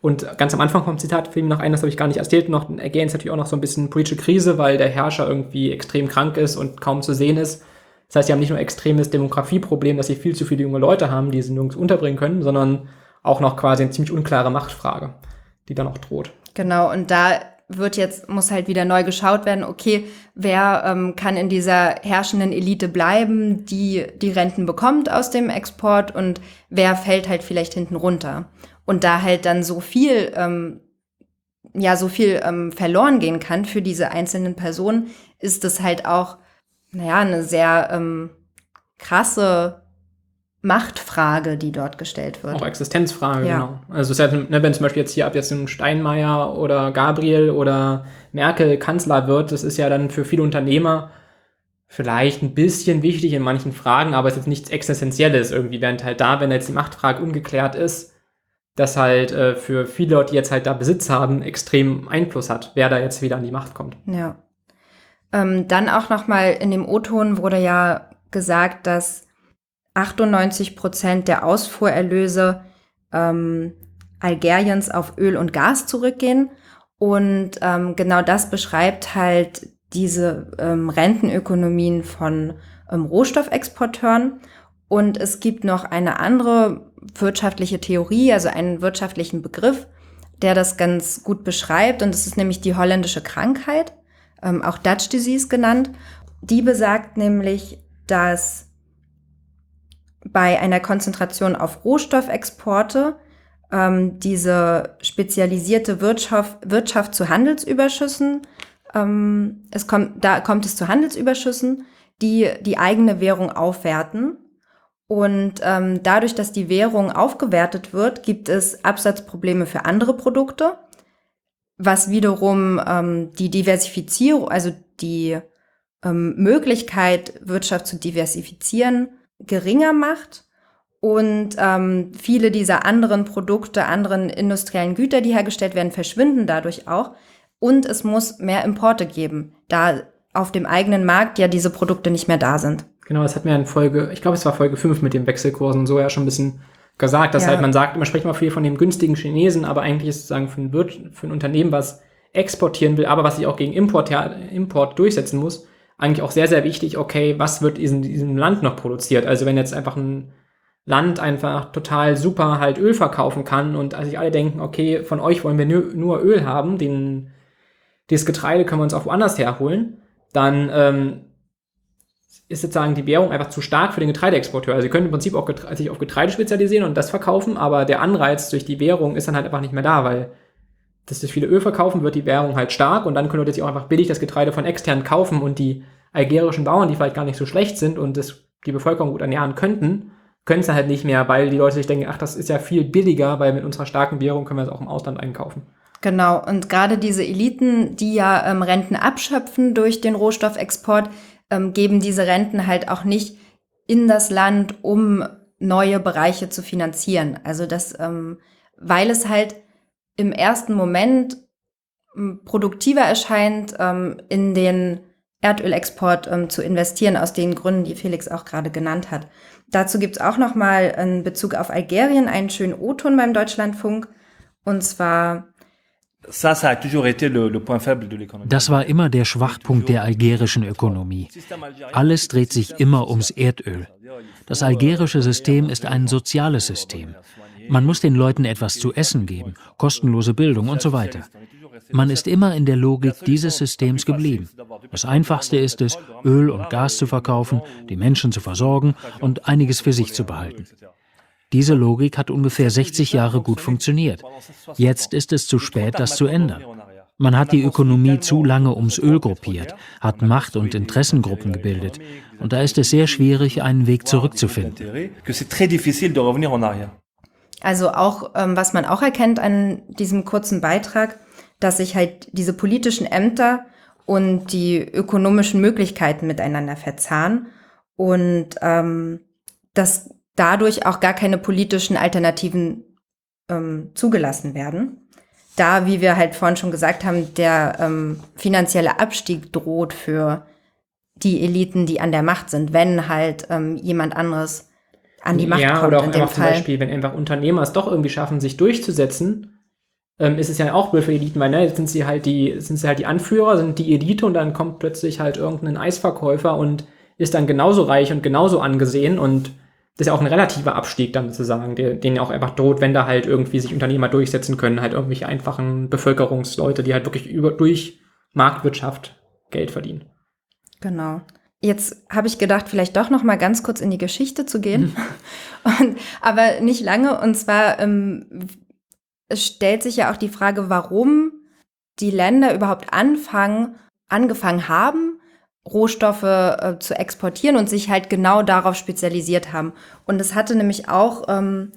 Und ganz am Anfang vom Zitat fiel mir noch ein, das habe ich gar nicht erzählt, noch ergänzt natürlich auch noch so ein bisschen politische Krise, weil der Herrscher irgendwie extrem krank ist und kaum zu sehen ist. Das heißt, sie haben nicht nur extremes Demografieproblem, dass sie viel zu viele junge Leute haben, die sie nirgends unterbringen können, sondern auch noch quasi eine ziemlich unklare Machtfrage, die dann auch droht. Genau, und da wird jetzt, muss halt wieder neu geschaut werden, okay, wer ähm, kann in dieser herrschenden Elite bleiben, die die Renten bekommt aus dem Export und wer fällt halt vielleicht hinten runter. Und da halt dann so viel, ähm, ja, so viel ähm, verloren gehen kann für diese einzelnen Personen, ist es halt auch naja, eine sehr ähm, krasse Machtfrage, die dort gestellt wird. Auch Existenzfrage, ja. genau. Also es ist ja, ne, wenn zum Beispiel jetzt hier ab jetzt ein Steinmeier oder Gabriel oder Merkel Kanzler wird, das ist ja dann für viele Unternehmer vielleicht ein bisschen wichtig in manchen Fragen, aber es ist jetzt nichts Existenzielles irgendwie, während halt da, wenn jetzt die Machtfrage ungeklärt ist, das halt äh, für viele Leute, die jetzt halt da Besitz haben, extrem Einfluss hat, wer da jetzt wieder an die Macht kommt. Ja. Ähm, dann auch nochmal in dem O-Ton wurde ja gesagt, dass 98 Prozent der Ausfuhrerlöse ähm, Algeriens auf Öl und Gas zurückgehen. Und ähm, genau das beschreibt halt diese ähm, Rentenökonomien von ähm, Rohstoffexporteuren. Und es gibt noch eine andere wirtschaftliche Theorie, also einen wirtschaftlichen Begriff, der das ganz gut beschreibt. Und das ist nämlich die holländische Krankheit ähm, auch Dutch Disease genannt. Die besagt nämlich, dass bei einer Konzentration auf Rohstoffexporte ähm, diese spezialisierte Wirtschaft, Wirtschaft zu Handelsüberschüssen, ähm, es kommt, da kommt es zu Handelsüberschüssen, die die eigene Währung aufwerten. Und ähm, dadurch, dass die Währung aufgewertet wird, gibt es Absatzprobleme für andere Produkte was wiederum ähm, die Diversifizierung, also die ähm, Möglichkeit, Wirtschaft zu diversifizieren, geringer macht und ähm, viele dieser anderen Produkte, anderen industriellen Güter, die hergestellt werden, verschwinden dadurch auch. Und es muss mehr Importe geben, da auf dem eigenen Markt ja diese Produkte nicht mehr da sind. Genau, das hat mir in Folge, ich glaube, es war Folge 5 mit den Wechselkursen so ja schon ein bisschen gesagt, dass ja. halt man sagt, man spricht immer viel von dem günstigen Chinesen, aber eigentlich ist es sozusagen für ein, Wirt, für ein Unternehmen, was exportieren will, aber was sich auch gegen Import, Import durchsetzen muss, eigentlich auch sehr, sehr wichtig, okay, was wird in diesem Land noch produziert? Also wenn jetzt einfach ein Land einfach total super halt Öl verkaufen kann und sich alle denken, okay, von euch wollen wir nur Öl haben, den, dieses Getreide können wir uns auch woanders herholen, dann ähm, ist sozusagen die Währung einfach zu stark für den Getreideexporteur. Also sie können im Prinzip auch sich auf Getreide spezialisieren und das verkaufen, aber der Anreiz durch die Währung ist dann halt einfach nicht mehr da, weil dass das viele Öl verkaufen, wird die Währung halt stark und dann können Leute sich auch einfach billig das Getreide von extern kaufen und die algerischen Bauern, die vielleicht gar nicht so schlecht sind und das, die Bevölkerung gut ernähren könnten, können es halt nicht mehr, weil die Leute sich denken, ach, das ist ja viel billiger, weil mit unserer starken Währung können wir es auch im Ausland einkaufen. Genau, und gerade diese Eliten, die ja ähm, Renten abschöpfen durch den Rohstoffexport, ähm, geben diese Renten halt auch nicht in das Land, um neue Bereiche zu finanzieren. Also das, ähm, weil es halt im ersten Moment ähm, produktiver erscheint, ähm, in den Erdölexport ähm, zu investieren, aus den Gründen, die Felix auch gerade genannt hat. Dazu gibt's auch noch mal in Bezug auf Algerien einen schönen O-Ton beim Deutschlandfunk. Und zwar das war immer der Schwachpunkt der algerischen Ökonomie. Alles dreht sich immer ums Erdöl. Das algerische System ist ein soziales System. Man muss den Leuten etwas zu essen geben, kostenlose Bildung und so weiter. Man ist immer in der Logik dieses Systems geblieben. Das Einfachste ist es, Öl und Gas zu verkaufen, die Menschen zu versorgen und einiges für sich zu behalten. Diese Logik hat ungefähr 60 Jahre gut funktioniert. Jetzt ist es zu spät, das zu ändern. Man hat die Ökonomie zu lange ums Öl gruppiert, hat Macht- und Interessengruppen gebildet. Und da ist es sehr schwierig, einen Weg zurückzufinden. Also auch, ähm, was man auch erkennt an diesem kurzen Beitrag, dass sich halt diese politischen Ämter und die ökonomischen Möglichkeiten miteinander verzahnen und ähm, das dadurch auch gar keine politischen Alternativen ähm, zugelassen werden. Da, wie wir halt vorhin schon gesagt haben, der ähm, finanzielle Abstieg droht für die Eliten, die an der Macht sind, wenn halt ähm, jemand anderes an die Macht ja, kommt. Oder auch einfach zum Fall. Beispiel, wenn einfach Unternehmer es doch irgendwie schaffen, sich durchzusetzen, ähm, ist es ja auch blöd für Eliten, weil ne, jetzt sind sie halt die, sind sie halt die Anführer, sind die Elite und dann kommt plötzlich halt irgendein Eisverkäufer und ist dann genauso reich und genauso angesehen und das ist ja auch ein relativer Abstieg dann sozusagen, der, den ja auch einfach droht, wenn da halt irgendwie sich Unternehmer durchsetzen können, halt irgendwelche einfachen Bevölkerungsleute, die halt wirklich über, durch Marktwirtschaft Geld verdienen. Genau. Jetzt habe ich gedacht, vielleicht doch noch mal ganz kurz in die Geschichte zu gehen, und, aber nicht lange. Und zwar ähm, es stellt sich ja auch die Frage, warum die Länder überhaupt anfangen, angefangen haben, Rohstoffe äh, zu exportieren und sich halt genau darauf spezialisiert haben. Und es hatte nämlich auch ähm,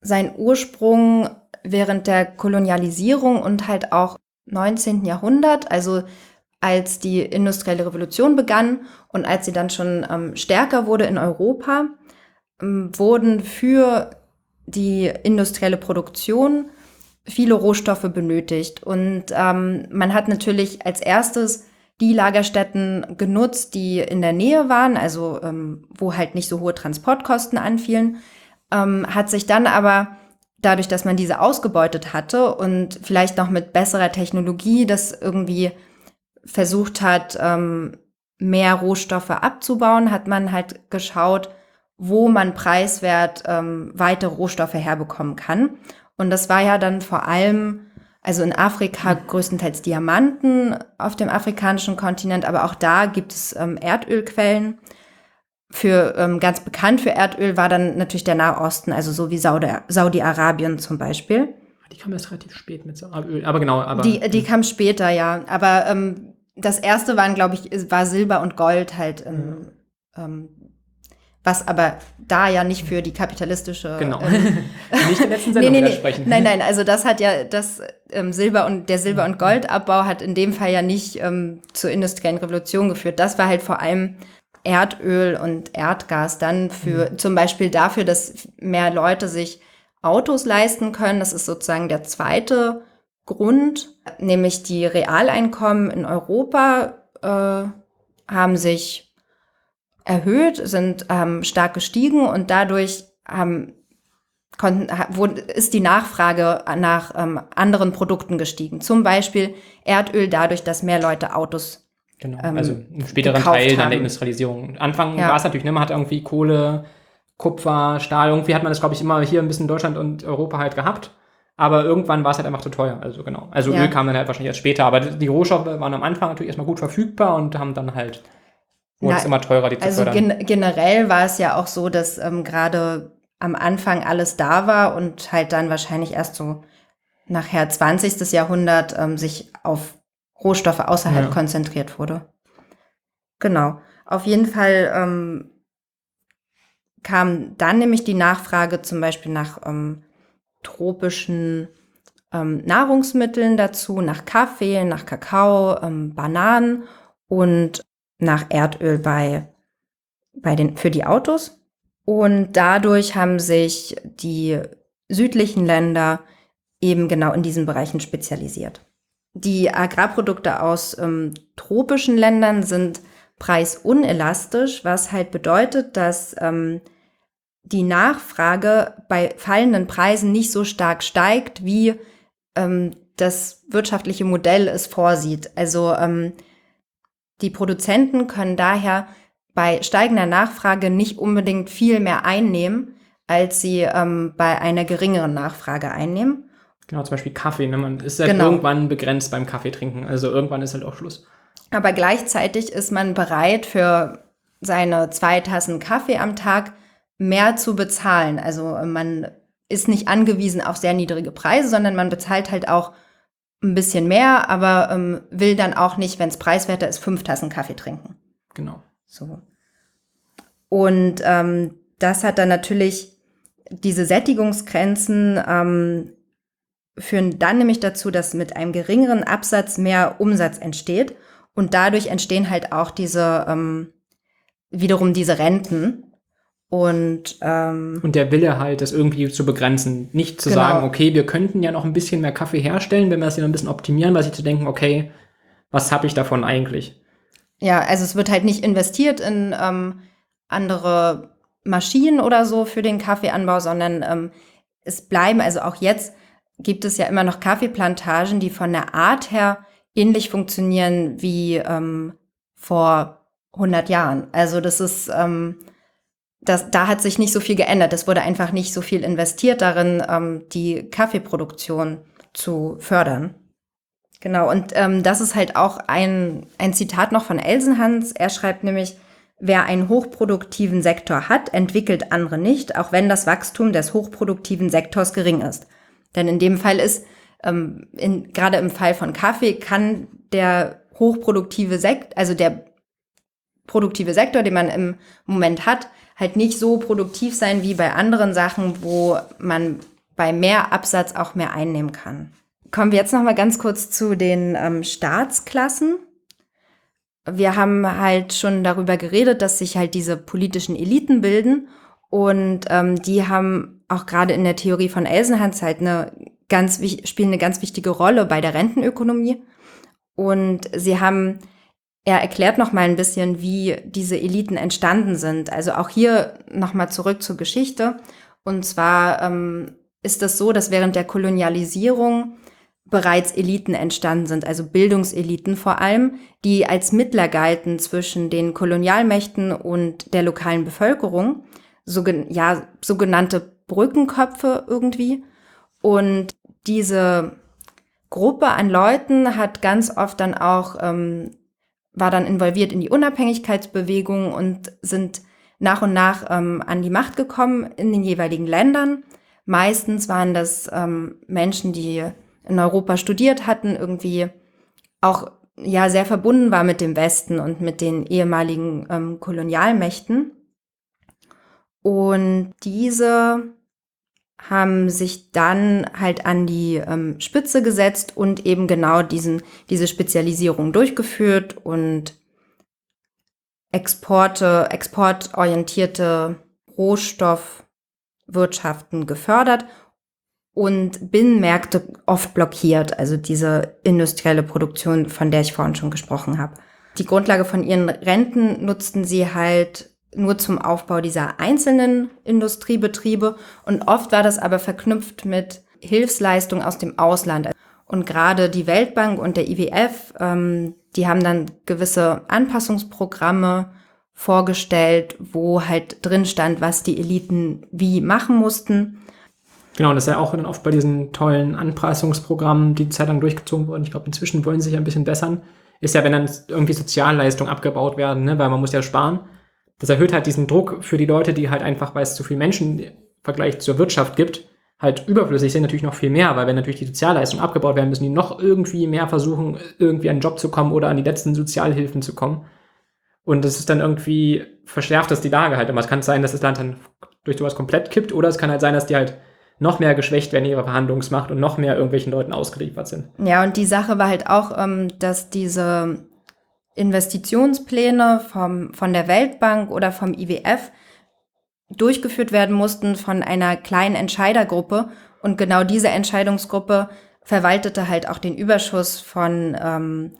seinen Ursprung während der Kolonialisierung und halt auch 19. Jahrhundert, also als die industrielle Revolution begann und als sie dann schon ähm, stärker wurde in Europa, ähm, wurden für die industrielle Produktion viele Rohstoffe benötigt. Und ähm, man hat natürlich als erstes die Lagerstätten genutzt, die in der Nähe waren, also ähm, wo halt nicht so hohe Transportkosten anfielen, ähm, hat sich dann aber dadurch, dass man diese ausgebeutet hatte und vielleicht noch mit besserer Technologie das irgendwie versucht hat, ähm, mehr Rohstoffe abzubauen, hat man halt geschaut, wo man preiswert ähm, weitere Rohstoffe herbekommen kann. Und das war ja dann vor allem, also in Afrika größtenteils Diamanten auf dem afrikanischen Kontinent, aber auch da gibt es ähm, Erdölquellen. Für ähm, ganz bekannt für Erdöl war dann natürlich der Nahosten, also so wie Saudi- Saudi-Arabien zum Beispiel. Die kam erst relativ spät mit Öl, aber genau, aber. Die, die kam später, ja. Aber ähm, das erste waren, glaube ich, war Silber und Gold halt, ähm, ähm, was aber da ja nicht für die kapitalistische. Genau. Ähm, nicht der letzten Sendung nee, nee. widersprechen. Nein, nein, also das hat ja das ähm, Silber und der Silber- und Goldabbau hat in dem Fall ja nicht ähm, zur industriellen Revolution geführt. Das war halt vor allem Erdöl und Erdgas dann für Mhm. zum Beispiel dafür, dass mehr Leute sich Autos leisten können. Das ist sozusagen der zweite Grund, nämlich die Realeinkommen in Europa äh, haben sich erhöht, sind ähm, stark gestiegen und dadurch haben, konnten, ha- wurde, ist die Nachfrage nach ähm, anderen Produkten gestiegen. Zum Beispiel Erdöl dadurch, dass mehr Leute Autos Genau, ähm, also im späteren Teil dann haben. der Industrialisierung. Anfang Ja. war es natürlich, ne, man hat irgendwie Kohle, Kupfer, Stahl, irgendwie hat man das, glaube ich, immer hier ein bisschen in Deutschland und Europa halt gehabt. Aber irgendwann war es halt einfach zu teuer. Also genau. Also Ja. Öl kam dann halt wahrscheinlich erst später. Aber die Rohstoffe waren am Anfang natürlich erstmal gut verfügbar und haben dann halt, wurde es immer teurer, die zu Also fördern. gen generell war es ja auch so, dass ähm, gerade am Anfang alles da war und halt dann wahrscheinlich erst so nachher 20. Jahrhundert ähm, sich auf Rohstoffe außerhalb Ja. konzentriert wurde. Genau. Auf jeden Fall ähm, kam dann nämlich die Nachfrage zum Beispiel nach ähm, tropischen ähm, Nahrungsmitteln dazu, nach Kaffee, nach Kakao, ähm, Bananen und nach Erdöl bei, bei den, für die Autos. Und dadurch haben sich die südlichen Länder eben genau in diesen Bereichen spezialisiert. Die Agrarprodukte aus ähm, tropischen Ländern sind preisunelastisch, was halt bedeutet, dass ähm, die Nachfrage bei fallenden Preisen nicht so stark steigt, wie ähm, das wirtschaftliche Modell es vorsieht. Also ähm, die Produzenten können daher bei steigender Nachfrage nicht unbedingt viel mehr einnehmen, als sie ähm, bei einer geringeren Nachfrage einnehmen. Genau, zum Beispiel Kaffee. Ne? Man ist halt genau. irgendwann begrenzt beim Kaffee trinken. Also irgendwann ist halt auch Schluss. Aber gleichzeitig ist man bereit, für seine zwei Tassen Kaffee am Tag mehr zu bezahlen. Also man ist nicht angewiesen auf sehr niedrige Preise, sondern man bezahlt halt auch ein bisschen mehr, aber ähm, will dann auch nicht, wenn es preiswerter ist, fünf Tassen Kaffee trinken. Genau. So. Und ähm, das hat dann natürlich diese Sättigungsgrenzen ähm, führen dann nämlich dazu, dass mit einem geringeren Absatz mehr Umsatz entsteht und dadurch entstehen halt auch diese ähm, wiederum diese Renten. Und, ähm, und der Wille halt, das irgendwie zu begrenzen. Nicht zu genau. sagen, okay, wir könnten ja noch ein bisschen mehr Kaffee herstellen, wenn wir das hier noch ein bisschen optimieren, weil sich zu denken, okay, was habe ich davon eigentlich? Ja, also es wird halt nicht investiert in ähm, andere Maschinen oder so für den Kaffeeanbau, sondern ähm, es bleiben, also auch jetzt gibt es ja immer noch Kaffeeplantagen, die von der Art her ähnlich funktionieren wie ähm, vor 100 Jahren. Also das ist, ähm, das, da hat sich nicht so viel geändert. Es wurde einfach nicht so viel investiert darin, ähm, die Kaffeeproduktion zu fördern. Genau, und ähm, das ist halt auch ein, ein Zitat noch von Elsenhans. Er schreibt nämlich, wer einen hochproduktiven Sektor hat, entwickelt andere nicht, auch wenn das Wachstum des hochproduktiven Sektors gering ist. Denn in dem Fall ist, ähm, in, gerade im Fall von Kaffee, kann der hochproduktive Sektor, also der produktive Sektor, den man im Moment hat, halt nicht so produktiv sein wie bei anderen Sachen, wo man bei mehr Absatz auch mehr einnehmen kann. Kommen wir jetzt noch mal ganz kurz zu den ähm, Staatsklassen. Wir haben halt schon darüber geredet, dass sich halt diese politischen Eliten bilden und ähm, die haben auch gerade in der Theorie von Elsenhans halt eine ganz spielen eine ganz wichtige Rolle bei der Rentenökonomie. Und sie haben, er erklärt noch mal ein bisschen, wie diese Eliten entstanden sind. Also auch hier noch mal zurück zur Geschichte. Und zwar ähm, ist das so, dass während der Kolonialisierung bereits Eliten entstanden sind, also Bildungseliten vor allem, die als Mittler galten zwischen den Kolonialmächten und der lokalen Bevölkerung, so, ja, sogenannte Brückenköpfe irgendwie. Und diese Gruppe an Leuten hat ganz oft dann auch, ähm, war dann involviert in die Unabhängigkeitsbewegung und sind nach und nach ähm, an die Macht gekommen in den jeweiligen Ländern. Meistens waren das ähm, Menschen, die in Europa studiert hatten, irgendwie auch ja sehr verbunden war mit dem Westen und mit den ehemaligen ähm, Kolonialmächten. Und diese haben sich dann halt an die ähm, Spitze gesetzt und eben genau diesen, diese Spezialisierung durchgeführt und Exporte, exportorientierte Rohstoffwirtschaften gefördert und Binnenmärkte oft blockiert, also diese industrielle Produktion, von der ich vorhin schon gesprochen habe. Die Grundlage von ihren Renten nutzten sie halt nur zum Aufbau dieser einzelnen Industriebetriebe und oft war das aber verknüpft mit Hilfsleistung aus dem Ausland. Und gerade die Weltbank und der IWF, ähm, die haben dann gewisse Anpassungsprogramme vorgestellt, wo halt drin stand, was die Eliten wie machen mussten. Genau, das ist ja auch dann oft bei diesen tollen Anpassungsprogrammen, die Zeit lang durchgezogen wurden. Ich glaube, inzwischen wollen sie sich ein bisschen bessern. Ist ja, wenn dann irgendwie Sozialleistungen abgebaut werden, ne? weil man muss ja sparen das erhöht halt diesen Druck für die Leute, die halt einfach, weil es zu viel Menschen im Vergleich zur Wirtschaft gibt, halt überflüssig sind, natürlich noch viel mehr, weil wenn natürlich die Sozialleistungen abgebaut werden, müssen die noch irgendwie mehr versuchen, irgendwie an einen Job zu kommen oder an die letzten Sozialhilfen zu kommen. Und das ist dann irgendwie, verschärft das die Lage halt immer. Es kann sein, dass das Land dann durch sowas komplett kippt oder es kann halt sein, dass die halt noch mehr geschwächt werden ihre Verhandlungsmacht und noch mehr irgendwelchen Leuten ausgeliefert sind. Ja, und die Sache war halt auch, ähm, dass diese Investitionspläne vom, von der Weltbank oder vom IWF durchgeführt werden mussten von einer kleinen Entscheidergruppe. Und genau diese Entscheidungsgruppe verwaltete halt auch den Überschuss von ähm,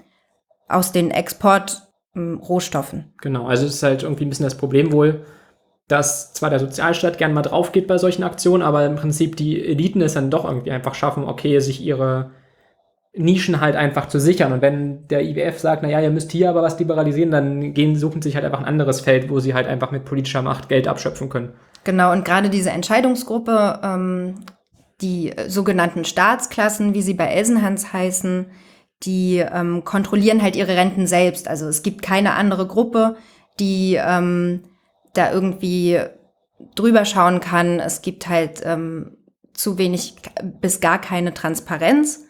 aus den Exportrohstoffen. Genau, also es ist halt irgendwie ein bisschen das Problem wohl, dass zwar der Sozialstaat gern mal drauf geht bei solchen Aktionen, aber im Prinzip die Eliten es dann doch irgendwie einfach schaffen, okay, sich ihre Nischen halt einfach zu sichern. Und wenn der IWF sagt, naja, ihr müsst hier aber was liberalisieren, dann gehen, suchen sich halt einfach ein anderes Feld, wo sie halt einfach mit politischer Macht Geld abschöpfen können. Genau, und gerade diese Entscheidungsgruppe, ähm, die sogenannten Staatsklassen, wie sie bei Elsenhans heißen, die ähm, kontrollieren halt ihre Renten selbst. Also es gibt keine andere Gruppe, die ähm, da irgendwie drüber schauen kann. Es gibt halt ähm, zu wenig bis gar keine Transparenz.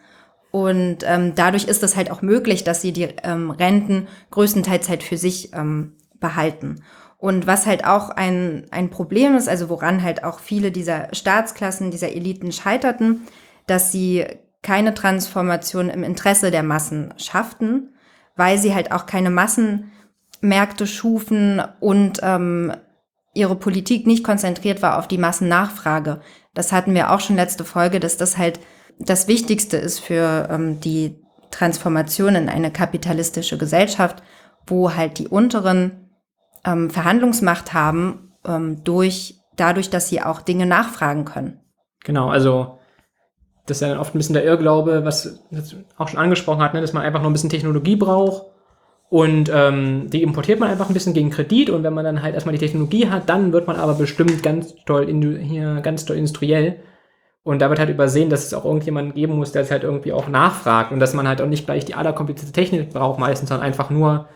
Und ähm, dadurch ist es halt auch möglich, dass sie die ähm, Renten größtenteils halt für sich ähm, behalten. Und was halt auch ein, ein Problem ist, also woran halt auch viele dieser Staatsklassen, dieser Eliten scheiterten, dass sie keine Transformation im Interesse der Massen schafften, weil sie halt auch keine Massen Märkte schufen und ähm, ihre Politik nicht konzentriert war auf die Massennachfrage. Das hatten wir auch schon letzte Folge, dass das halt das Wichtigste ist für ähm, die Transformation in eine kapitalistische Gesellschaft, wo halt die unteren ähm, Verhandlungsmacht haben, ähm, durch, dadurch, dass sie auch Dinge nachfragen können. Genau, also das ist ja oft ein bisschen der Irrglaube, was auch schon angesprochen hat, ne, dass man einfach nur ein bisschen Technologie braucht und ähm, die importiert man einfach ein bisschen gegen Kredit und wenn man dann halt erstmal die Technologie hat, dann wird man aber bestimmt ganz toll hier ganz toll industriell. Und da wird halt übersehen, dass es auch irgendjemanden geben muss, der es halt irgendwie auch nachfragt und dass man halt auch nicht gleich die allerkomplizierte Technik braucht meistens, sondern einfach nur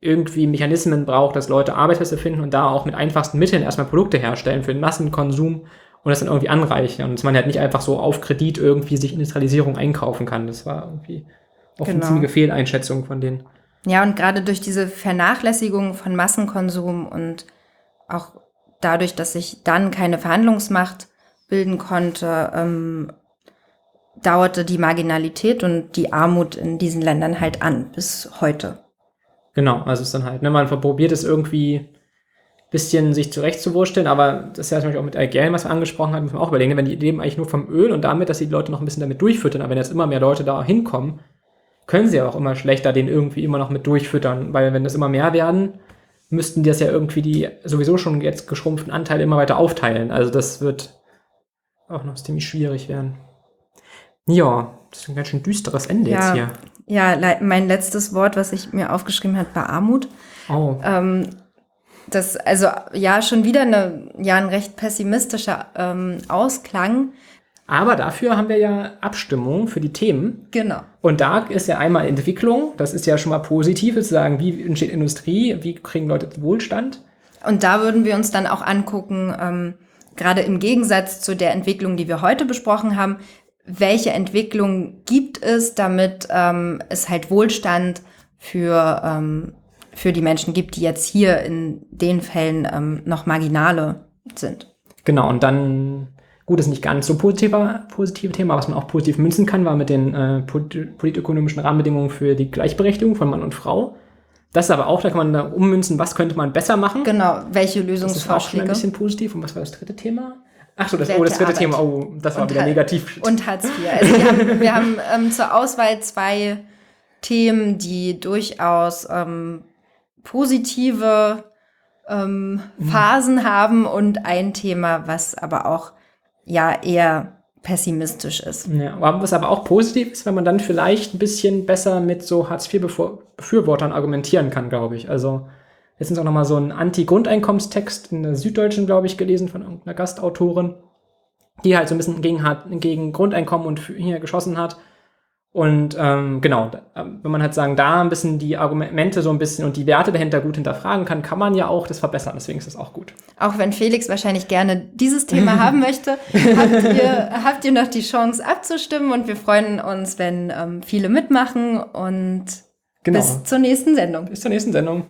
irgendwie Mechanismen braucht, dass Leute Arbeitsplätze finden und da auch mit einfachsten Mitteln erstmal Produkte herstellen für den Massenkonsum und das dann irgendwie anreichern. Und dass man halt nicht einfach so auf Kredit irgendwie sich Industrialisierung einkaufen kann. Das war irgendwie auch genau. eine ziemliche Fehleinschätzung von denen. Ja, und gerade durch diese Vernachlässigung von Massenkonsum und auch dadurch, dass sich dann keine Verhandlungsmacht bilden konnte, ähm, dauerte die Marginalität und die Armut in diesen Ländern halt an bis heute. Genau, also es ist dann halt, ne, man probiert es irgendwie ein bisschen sich zurechtzuwursteln, aber das ist ja zum Beispiel auch mit Algerien, was wir angesprochen haben, muss man auch überlegen, wenn die leben eigentlich nur vom Öl und damit, dass die Leute noch ein bisschen damit durchfüttern, aber wenn jetzt immer mehr Leute da hinkommen, können sie ja auch immer schlechter den irgendwie immer noch mit durchfüttern, weil wenn das immer mehr werden, müssten die das ja irgendwie die sowieso schon jetzt geschrumpften Anteile immer weiter aufteilen. Also das wird auch noch ziemlich schwierig werden. Ja, das ist ein ganz schön düsteres Ende ja, jetzt hier. Ja, mein letztes Wort, was ich mir aufgeschrieben habe, war Armut. Oh. Ähm, das, also ja, schon wieder eine, ja, ein recht pessimistischer ähm, Ausklang. Aber dafür haben wir ja Abstimmung für die Themen. Genau. Und da ist ja einmal Entwicklung, das ist ja schon mal positiv, zu sagen, wie entsteht Industrie, wie kriegen Leute Wohlstand. Und da würden wir uns dann auch angucken, ähm, gerade im Gegensatz zu der Entwicklung, die wir heute besprochen haben, welche Entwicklung gibt es, damit ähm, es halt Wohlstand für, ähm, für die Menschen gibt, die jetzt hier in den Fällen ähm, noch marginale sind. Genau, und dann Gut, ist nicht ganz so positiver, positive Thema, was man auch positiv münzen kann, war mit den äh, politökonomischen Rahmenbedingungen für die Gleichberechtigung von Mann und Frau. Das ist aber auch, da kann man da ummünzen, was könnte man besser machen. Genau, welche Lösungsvorschläge. Das ist auch schon ein bisschen positiv. Und was war das dritte Thema? Ach so, das, oh, das dritte Arbeit. Thema, oh, das war und wieder negativ. Und Hartz IV. Also wir haben, wir haben ähm, zur Auswahl zwei Themen, die durchaus ähm, positive ähm, Phasen mhm. haben und ein Thema, was aber auch ja eher pessimistisch ist. Ja, was aber auch positiv ist, wenn man dann vielleicht ein bisschen besser mit so Hartz-IV-Befürwortern argumentieren kann, glaube ich. Also jetzt ist auch nochmal so ein Anti-Grundeinkommenstext in der Süddeutschen, glaube ich, gelesen von irgendeiner Gastautorin, die halt so ein bisschen gegen, gegen Grundeinkommen und hier geschossen hat. Und ähm, genau, ähm, wenn man halt sagen, da ein bisschen die Argumente so ein bisschen und die Werte dahinter gut hinterfragen kann, kann man ja auch das verbessern. Deswegen ist das auch gut. Auch wenn Felix wahrscheinlich gerne dieses Thema haben möchte, habt ihr, habt ihr noch die Chance abzustimmen und wir freuen uns, wenn ähm, viele mitmachen und genau. bis zur nächsten Sendung. Bis zur nächsten Sendung.